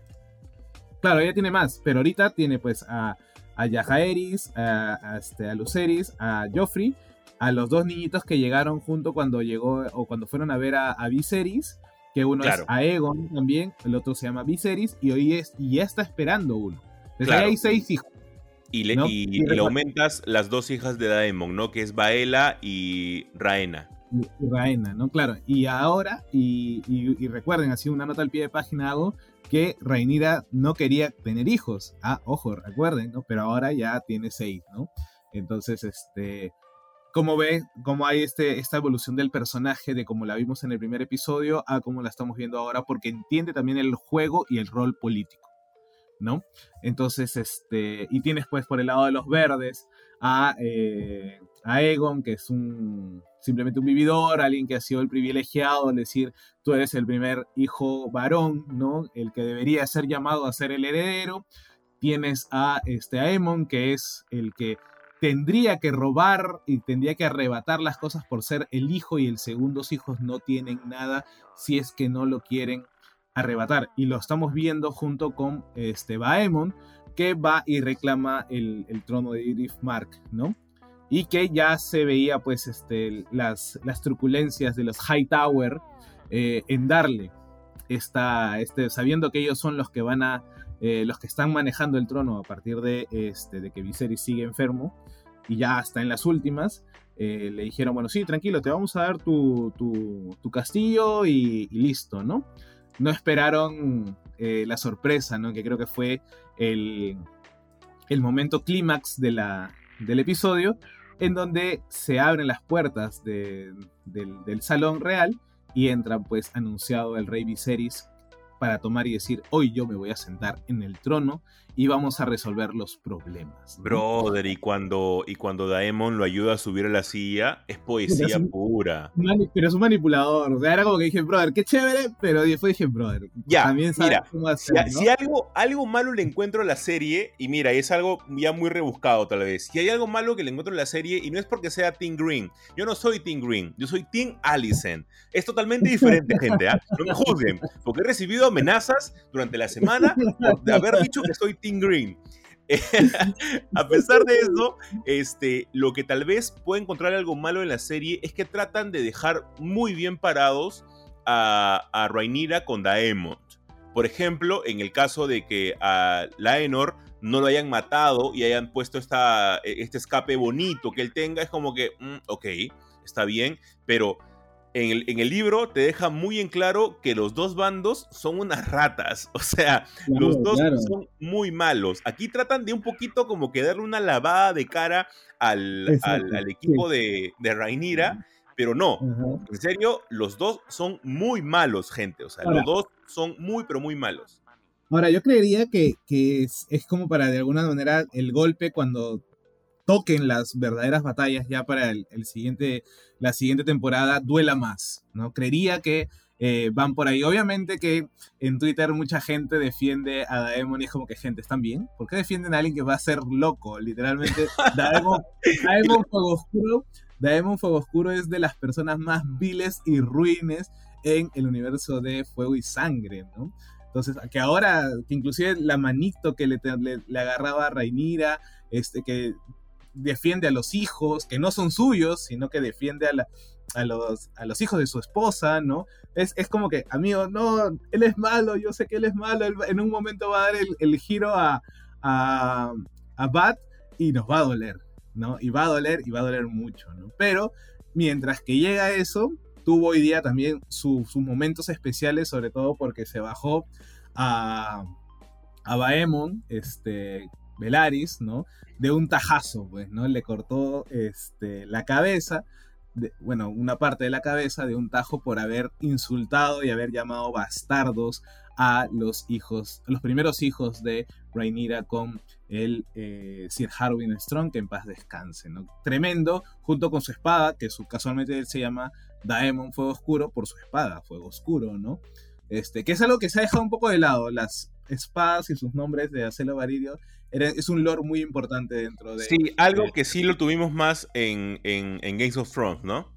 Claro, ella tiene más, pero ahorita tiene pues a, a Yajaeris, a, este, a Luceris, a Joffrey, a los dos niñitos que llegaron junto cuando llegó o cuando fueron a ver a, Viserys, que uno es Aegon también, el otro se llama Viserys y hoy es y ya está esperando uno. Entonces hay seis hijos. Y le, y, le aumentas las dos hijas de Daemon, ¿no? Que es Baela y Raena y, ¿no? Claro, y ahora, y, recuerden, así una nota al pie de página hago, que Rhaenyra no quería tener hijos. Ah, ojo, recuerden, ¿no? Pero ahora ya tiene seis, ¿no? Entonces, este, como ve, cómo hay este, esta evolución del personaje de como la vimos en el primer episodio a cómo la estamos viendo ahora, porque entiende también el juego y el rol político, ¿no? Entonces, este, y tienes pues por el lado de los verdes a, eh, a Egon, que es un simplemente un vividor, alguien que ha sido el privilegiado, es decir, tú eres el primer hijo varón, ¿no? El que debería ser llamado a ser el heredero. Tienes a este Aemon, que es el que tendría que robar y tendría que arrebatar las cosas por ser el hijo y el segundos hijos no tienen nada si es que no lo quieren arrebatar. Y lo estamos viendo junto con este Baemon, que va y reclama el, trono de Edith Mark, ¿no? Y que ya se veía pues este, las, las truculencias de los Hightower eh, en darle esta, este, sabiendo que ellos son los que van a, eh, los que están manejando el trono a partir de, este, de que Viserys sigue enfermo y ya está en las últimas, eh, le dijeron, bueno, sí, tranquilo, te vamos a dar tu, tu, castillo y, listo, ¿no? No esperaron eh, la sorpresa, ¿no? Que creo que fue el, el momento clímax de del episodio, en donde se abren las puertas del, del salón real y entra pues anunciado el rey Viserys para tomar y decir, hoy yo me voy a sentar en el trono y vamos a resolver los problemas. Brother, y cuando, y cuando Daemon lo ayuda a subir a la silla, es poesía pura. pero es un manipulador. O sea, era como que dije, brother, qué chévere, pero después dije, brother, ya, también mira, si, algo, algo malo le encuentro a la serie, y mira, es algo ya muy rebuscado tal vez, si hay algo malo que le encuentro a la serie, y no es porque sea Team Green, yo no soy Team Green, yo soy Team Allison. Es totalmente diferente, gente, ¿ah? no me juzguen, porque he recibido amenazas durante la semana de haber dicho que soy Green. [laughs] a pesar de eso, este, lo que tal vez puede encontrar algo malo en la serie es que tratan de dejar muy bien parados a, a con Daemon. Por ejemplo, en el caso de que a Laenor no lo hayan matado y hayan puesto esta, este escape bonito que él tenga, es como que, mm, ok, está bien, pero en el, libro te deja muy en claro que los dos bandos son unas ratas. [laughs] O sea, los dos son muy malos. Aquí tratan de un poquito como que darle una lavada de cara al, equipo de, de Rainira, pero no. En serio, los dos son muy malos, gente. O sea, los dos son muy, pero muy malos. Ahora, yo creería que, es, es como para de alguna manera el golpe cuando toquen las verdaderas batallas ya para el, siguiente, la siguiente temporada duela más, ¿no? Creería que eh, van por ahí. Obviamente que en Twitter mucha gente defiende a Daemon y es como que, gente, ¿están bien? ¿Por qué defienden a alguien que va a ser loco? Literalmente, Daemon, [laughs] Daemon Fuego Oscuro, Daemon Fuego Oscuro es de las personas más viles y ruines en el universo de Fuego y Sangre, ¿no? Entonces, que ahora, que inclusive la manito que le, le, agarraba a Rainira, este, que defiende a los hijos, que no son suyos, sino que defiende a, los, a los hijos de su esposa, ¿no? Es, como que, amigo, no, él es malo, yo sé que él es malo, en un momento va a dar el, giro a, a, Bat y nos va a doler, ¿no? Y va a doler y va a doler mucho, ¿no? Pero mientras que llega eso, tuvo hoy día también sus momentos especiales, sobre todo porque se bajó a, a Baemon, este, Velaris, ¿no? De un tajazo, pues, ¿no? Le cortó este, la cabeza, bueno, una parte de la cabeza de un tajo por haber insultado y haber llamado bastardos a los hijos, los primeros hijos de Rhaenyra con el eh, Sir Harwin Strong, que en paz descanse, ¿no? Tremendo, junto con su espada, que su, casualmente se llama Daemon Fuego Oscuro por su espada, Fuego Oscuro, ¿no? Este, que es algo que se ha dejado un poco de lado, las espadas y sus nombres de Acelo Varidio es un lore muy importante dentro de... Sí, algo que sí lo tuvimos más en, en, Games of Thrones, ¿no?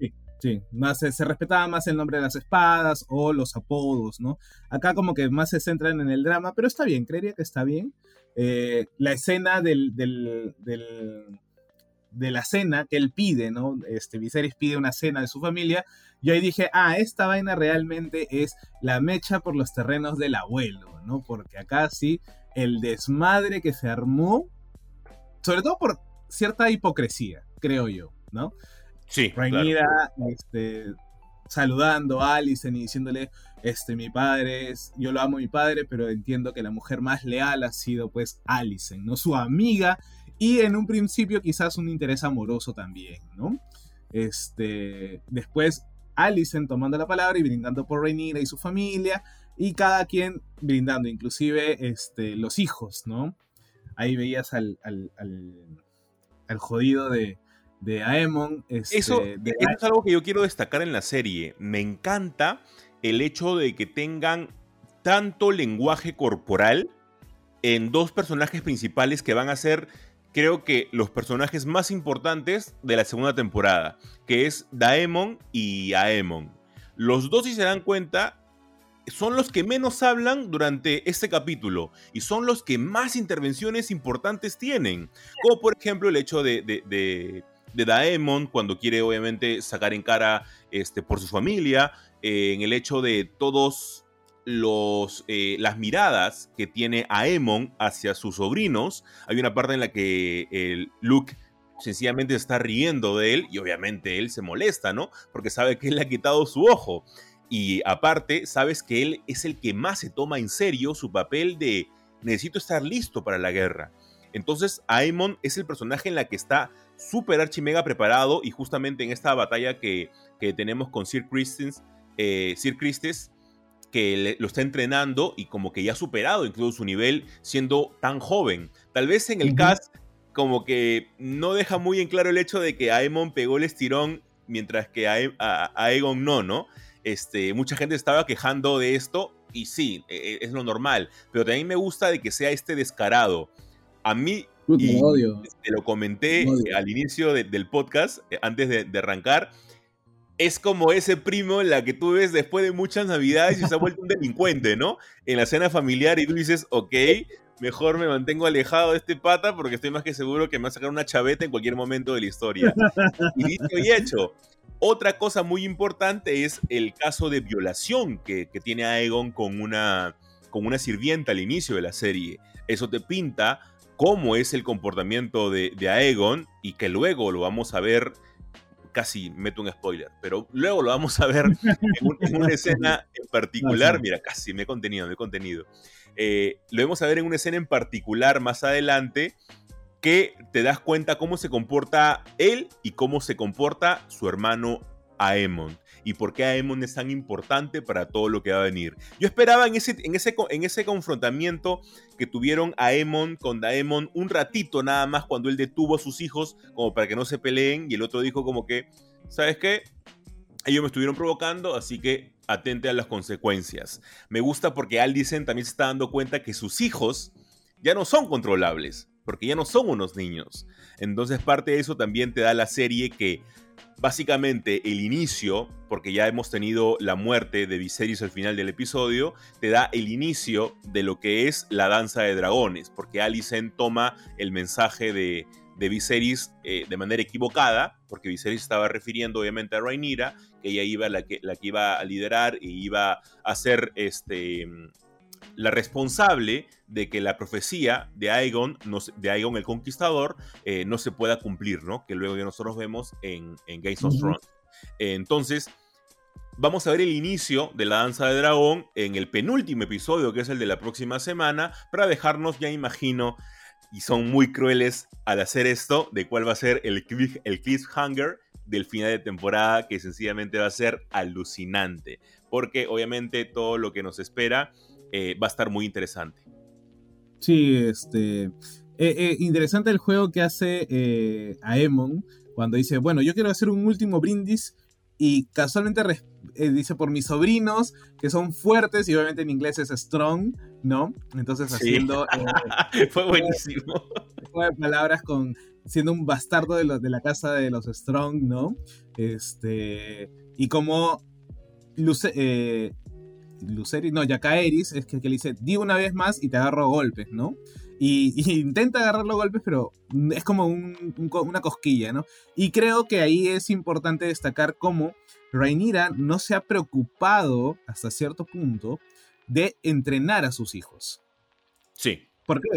Sí, sí, más se, respetaba más el nombre de las espadas o los apodos, ¿no? Acá como que más se centran en el drama, pero está bien, creería que está bien. Eh, la escena del, del, de la cena que él pide, ¿no? Este, Viserys pide una cena de su familia, y ahí dije, ah, esta vaina realmente es la mecha por los terrenos del abuelo, ¿no? Porque acá sí el desmadre que se armó, sobre todo por cierta hipocresía, creo yo, ¿no? Sí. Rhaenyra, este, saludando a Alicent y diciéndole, este, mi padre es, yo lo amo a mi padre, pero entiendo que la mujer más leal ha sido pues Alicent, ¿no? Su amiga y en un principio quizás un interés amoroso también, ¿no? Este, después Alicent tomando la palabra y brindando por Rhaenyra y su familia, y cada quien brindando, inclusive este, los hijos, ¿no? Ahí veías al, al, al, jodido de, de Aemon. Este, eso, es algo que yo quiero destacar en la serie. Me encanta el hecho de que tengan tanto lenguaje corporal en dos personajes principales que van a ser, creo que, los personajes más importantes de la segunda temporada, que es Daemon y Aemon. Los dos, si se dan cuenta, son los que menos hablan durante este capítulo y son los que más intervenciones importantes tienen. Como por ejemplo el hecho de, de, Daemon cuando quiere obviamente sacar en cara este, por su familia, eh, en el hecho de todos los, eh, las miradas que tiene Aemon hacia sus sobrinos. Hay una parte en la que el Luke sencillamente está riendo de él y obviamente él se molesta, ¿no? Porque sabe que él le ha quitado su ojo. Y aparte, sabes que él es el que más se toma en serio su papel de necesito estar listo para la guerra. Entonces, Aemon es el personaje en la que está súper archimega preparado y justamente en esta batalla que, tenemos con Sir Christens, eh, Sir Christes, que lo está entrenando y como que ya ha superado incluso su nivel siendo tan joven. Tal vez en el cast como que no deja muy en claro el hecho de que Aemon pegó el estirón mientras que a, Aegon no, ¿no? Este, mucha gente estaba quejando de esto y sí, e, e, es lo normal, pero también me gusta de que sea este descarado. A mí, y te lo comenté al inicio del podcast, eh, antes de, de arrancar, es como ese primo en la que tú ves después de muchas navidades y se ha vuelto un delincuente, ¿no? En la cena familiar y tú dices, ok, mejor me mantengo alejado de este pata porque estoy más que seguro que me va a sacar una chaveta en cualquier momento de la historia. Y dicho y hecho. Otra cosa muy importante es el caso de violación que, tiene Aegon con una, con una sirvienta al inicio de la serie. Eso te pinta cómo es el comportamiento de, de Aegon y que luego lo vamos a ver casi meto un spoiler, pero luego lo vamos a ver [laughs] en, una escena en particular. Mira, casi me he contenido, me he contenido. Eh, lo vamos a ver en una escena en particular más adelante que te das cuenta cómo se comporta él y cómo se comporta su hermano Aemon y por qué Aemon es tan importante para todo lo que va a venir. Yo esperaba en ese, en ese, en ese confrontamiento que tuvieron Aemon con Daemon un ratito nada más cuando él detuvo a sus hijos como para que no se peleen y el otro dijo como que, ¿sabes qué? Ellos me estuvieron provocando, así que atente a las consecuencias. Me gusta porque Aldisen también se está dando cuenta que sus hijos ya no son controlables, porque ya no son unos niños. Entonces parte de eso también te da la serie que básicamente el inicio, porque ya hemos tenido la muerte de Viserys al final del episodio, te da el inicio de lo que es la danza de dragones, porque Alicent toma el mensaje de, de Viserys eh, de manera equivocada, porque Viserys estaba refiriendo obviamente a Rhaenyra, que ella iba la que, la que iba a liderar y iba a ser este la responsable de que la profecía de Aegon, de Aegon el Conquistador, eh, no se pueda cumplir, ¿no? Que luego ya nosotros vemos en, en Games of Thrones. entonces, vamos a ver el inicio de la danza de dragón en el penúltimo episodio, que es el de la próxima semana, para dejarnos, ya imagino, y son muy crueles al hacer esto, de cuál va a ser el, el cliffhanger del final de temporada, que sencillamente va a ser alucinante, porque obviamente todo lo que nos espera eh, va a estar muy interesante. Sí, este. Eh, eh, interesante el juego que hace Aemon cuando dice, bueno, yo quiero hacer un último brindis y casualmente dice por mis sobrinos que son fuertes y obviamente en inglés es strong, ¿no? Entonces haciendo... [laughs] Fue buenísimo. palabras con siendo un bastardo de, de la casa de los strong, ¿no? Este... Y como Luce, Luceri, no, Yakaeris, es que, que, le dice, di una vez más y te agarro golpes, ¿no? Y, [laughs] intenta agarrarlo golpes, pero es como una cosquilla, ¿no? Y creo que ahí es importante destacar cómo Rhaenyra no se ha preocupado hasta cierto punto de entrenar a sus hijos. Sí. ¿Por qué?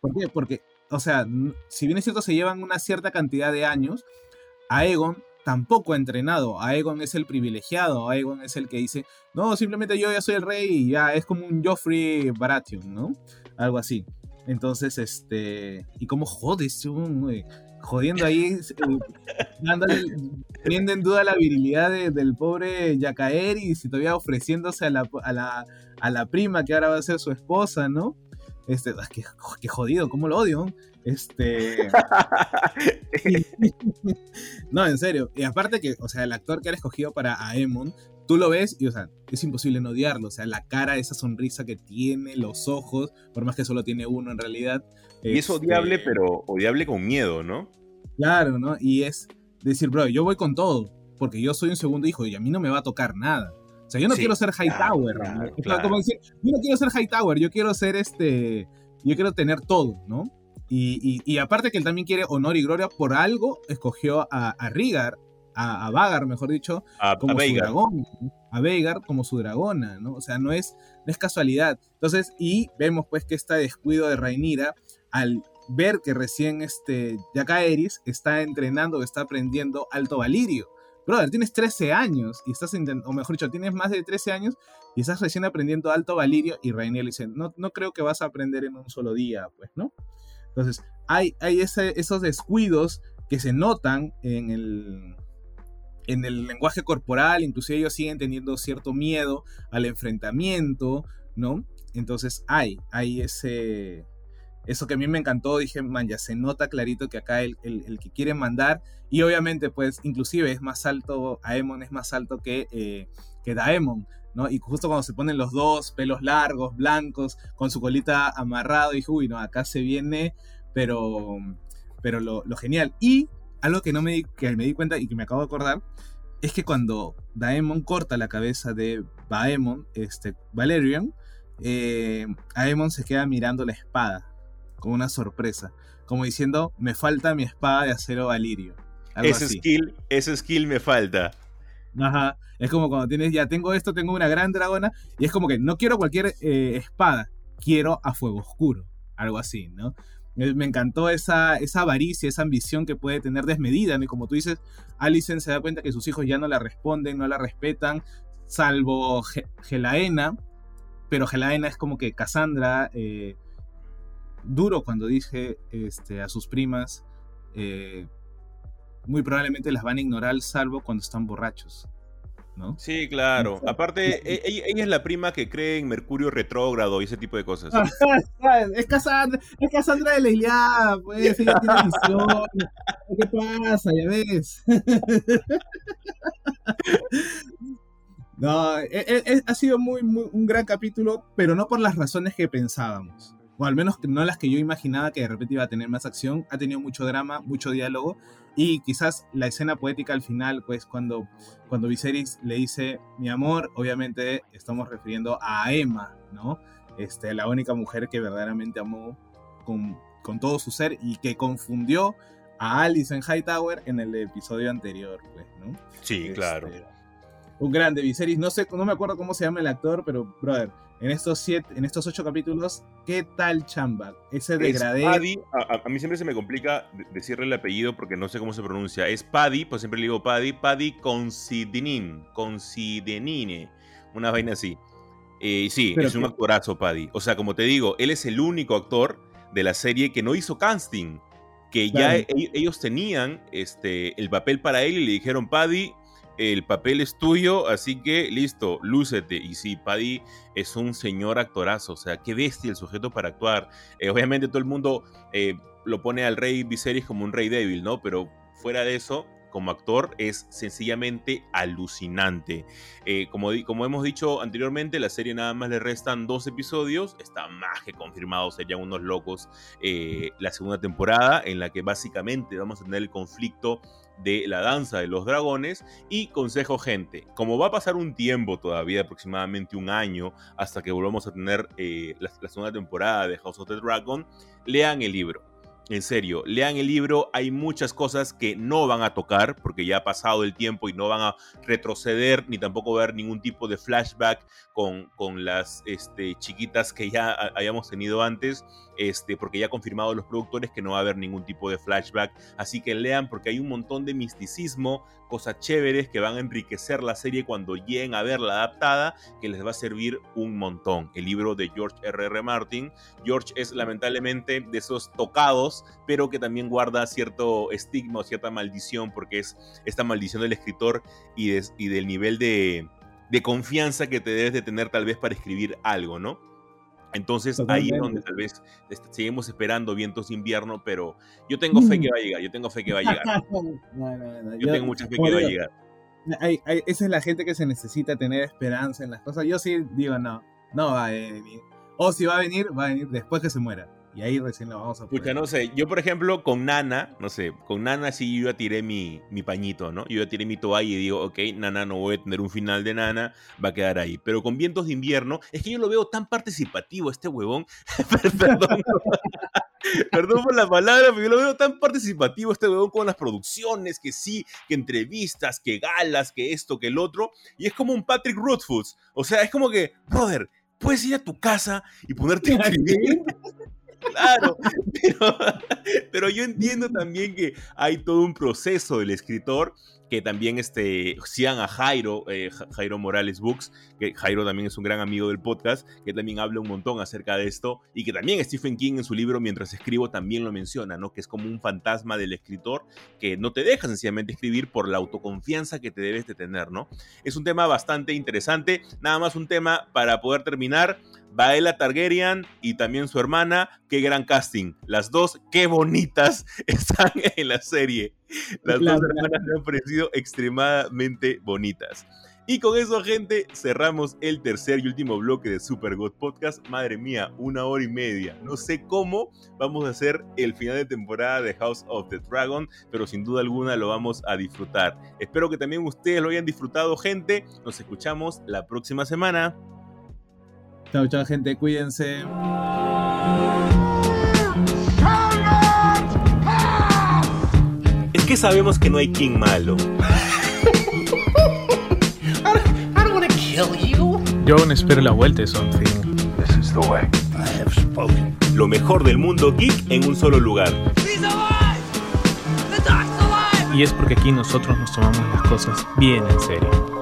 ¿Por qué? Porque, o sea, si bien es cierto, se llevan una cierta cantidad de años, Aegon tampoco ha entrenado. Aegon es el privilegiado, Aegon es el que dice, no, simplemente yo ya soy el rey y ya es como un Joffrey Baratheon, ¿no? Algo así. Entonces, este, y cómo jodes, jodiendo ahí, [laughs] dándole, poniendo en duda la virilidad del pobre Yakaeri y todavía ofreciéndose a la, a, la, a la prima que ahora va a ser su esposa, ¿no? Este, ah, qué, qué jodido, cómo lo odio. Este. [laughs] no, en serio. Y aparte que, o sea, el actor que era escogido para Aemon, tú lo ves y, o sea, es imposible no odiarlo. O sea, la cara, esa sonrisa que tiene, los ojos, por más que solo tiene uno en realidad. Y es odiable, este pero odiable con miedo, ¿no? Claro, ¿no? Y es decir, bro, yo voy con todo, porque yo soy un segundo hijo y a mí no me va a tocar nada. O sea, yo no quiero ser Hightower. Como decir, yo no quiero ser Hightower, yo quiero ser este. Yo quiero tener todo, ¿no? Y, aparte que él también quiere honor y gloria, por algo escogió a, a Rigar, a, Vagar, mejor dicho, como su dragón. a Veigar como su dragona, ¿no? O sea, no es, no es casualidad. Entonces, y vemos pues que este descuido de Rhaenyra al ver que recién este Eris está entrenando, está aprendiendo Alto Valirio. Brother, tienes 13 años y estás o mejor dicho, tienes más de 13 años y estás recién aprendiendo Alto Valirio y Rhaenyra dice, no, no creo que vas a aprender en un solo día, pues, ¿no? Entonces, hay, hay esos descuidos que se notan en el, en el lenguaje corporal, inclusive ellos siguen teniendo cierto miedo al enfrentamiento, ¿no? Entonces hay, hay ese, eso que a mí me encantó, dije, man, ya se nota clarito que acá el, el, que quiere mandar, y obviamente pues inclusive es más alto, Aemon es más alto que, eh, que Daemon, ¿no? Y justo cuando se ponen los dos, pelos largos, blancos, con su colita amarrado, dije, uy, no, acá se viene, pero, pero lo, lo genial. Y algo que no me di, que me di cuenta y que me acabo de acordar es que cuando Daemon corta la cabeza de Baemon, este, Valerian, eh, Aemon se queda mirando la espada con una sorpresa, como diciendo, me falta mi espada de acero Valirio. ese skill, ese skill me falta. Ajá, es como cuando tienes, ya tengo esto, tengo una gran dragona, y es como que no quiero cualquier eh, espada, quiero a fuego oscuro, algo así, ¿no? Me encantó esa, esa avaricia, esa ambición que puede tener desmedida. Y como tú dices, Alicent se da cuenta que sus hijos ya no la responden, no la respetan, salvo Gelaena. Pero Gelaena es como que Cassandra, eh, duro cuando dice este, a sus primas, eh, muy probablemente las van a ignorar, salvo cuando están borrachos. Sí, claro. Aparte, e, ella, es la prima que cree en Mercurio retrógrado y ese tipo de cosas. [laughs] es Cassandra, es Cassandra de la Iliada, pues, ella tiene [laughs] visión. ¿Qué pasa? Ya ves. [laughs] no, e, e, ha sido muy, muy, un gran capítulo, pero no por las razones que pensábamos o al menos no las que yo imaginaba que de repente iba a tener más acción, ha tenido mucho drama, mucho diálogo, y quizás la escena poética al final, pues cuando, cuando Viserys le dice, mi amor, obviamente estamos refiriendo a Emma, ¿no? Este, la única mujer que verdaderamente amó con, con todo su ser y que confundió a Alice en Hightower en el episodio anterior, pues, ¿no? Sí, claro. Este, un grande Viserys, no sé, no me acuerdo cómo se llama el actor, pero brother, en estos siete, en estos ocho capítulos, ¿qué tal chamba? Ese degradé. Paddy, a, mí siempre se me complica decirle el apellido porque no sé cómo se pronuncia. Es Paddy, pues siempre le digo Paddy, Paddy Considinin, Considenine, una vaina así. Eh, sí, es un actorazo Paddy. O sea, como te digo, él es el único actor de la serie que no hizo casting. Que ya e, ellos tenían este, el papel para él y le dijeron, Paddy, el papel es tuyo, así que listo, lúcete. Y sí, Paddy es un señor actorazo, o sea, qué bestia el sujeto para actuar. Eh, obviamente todo el mundo eh, lo pone al rey Viserys como un rey débil, ¿no? Pero fuera de eso, como actor es sencillamente alucinante. Eh, como, hemos dicho anteriormente, la serie nada más le restan dos episodios, está más que confirmado, serían unos locos la segunda temporada, en la que básicamente vamos a tener el conflicto de la danza de los dragones. Y consejo gente, como va a pasar un tiempo todavía, aproximadamente un año, hasta que volvamos a tener eh, la, segunda temporada de House of the Dragon, lean el libro. En serio, lean el libro, hay muchas cosas que no van a tocar porque ya ha pasado el tiempo y no van a retroceder ni tampoco ver ningún tipo de flashback con, con las este, chiquitas que ya hayamos tenido antes, este, porque ya ha confirmado los productores que no va a haber ningún tipo de flashback. Así que lean porque hay un montón de misticismo, cosas chéveres que van a enriquecer la serie cuando lleguen a verla adaptada, que les va a servir un montón. El libro de George R.R. R. Martin. George es lamentablemente de esos tocados, pero que también guarda cierto estigma o cierta maldición, porque es esta maldición del escritor y, y del nivel de, de confianza que te debes de tener tal vez para escribir algo, ¿no? Entonces ahí es donde tal vez seguimos esperando vientos de invierno, pero yo tengo fe que va a llegar, yo tengo fe que va a llegar. [laughs] yo, tengo mucha fe que va a llegar. esa es la gente que se necesita tener esperanza en las cosas. Yo sí digo, no, no va a venir. O si va a venir, va a venir después que se muera. Y ahí recién lo vamos a poner. Escucha, no sé, yo por ejemplo con Nana, no sé, con Nana sí yo ya tiré mi, mi pañito, ¿no? Yo ya tiré mi toalla y digo, ok, Nana no voy a tener un final de Nana, va a quedar ahí. Pero con Vientos de Invierno, es que yo lo veo tan participativo este huevón. [laughs] Perdón. Perdón por la palabra, pero yo lo veo tan participativo este weón con las producciones, que sí, que entrevistas, que galas, que esto, que el otro. Y es como un Patrick Rothfuss. O sea, es como que, brother, puedes ir a tu casa y ponerte a [laughs] escribir. Claro, [laughs] pero, yo entiendo también que hay todo un proceso del escritor que también este, a Jairo, eh, Jairo Morales Books, que Jairo también es un gran amigo del podcast, que también habla un montón acerca de esto, y que también Stephen King en su libro Mientras escribo también lo menciona, ¿no? Que es como un fantasma del escritor que no te deja sencillamente escribir por la autoconfianza que te debes de tener, ¿no? Es un tema bastante interesante, nada más un tema para poder terminar. Baela Targaryen y también su hermana, qué gran casting. Las dos, qué bonitas [laughs] están en la serie. Las dos hermanas me han parecido extremadamente bonitas. Y con eso, gente, cerramos el tercer y último bloque de Super God Podcast. Madre mía, una hora y media. No sé cómo vamos a hacer el final de temporada de House of the Dragon, pero sin duda alguna lo vamos a disfrutar. Espero que también ustedes lo hayan disfrutado, gente. Nos escuchamos la próxima semana. Chao, chao, gente. Cuídense. Es que sabemos que no hay King malo. Yo aún espero la vuelta de Something. Lo mejor del mundo geek en un solo lugar. Y es porque aquí nosotros nos tomamos las cosas bien en serio.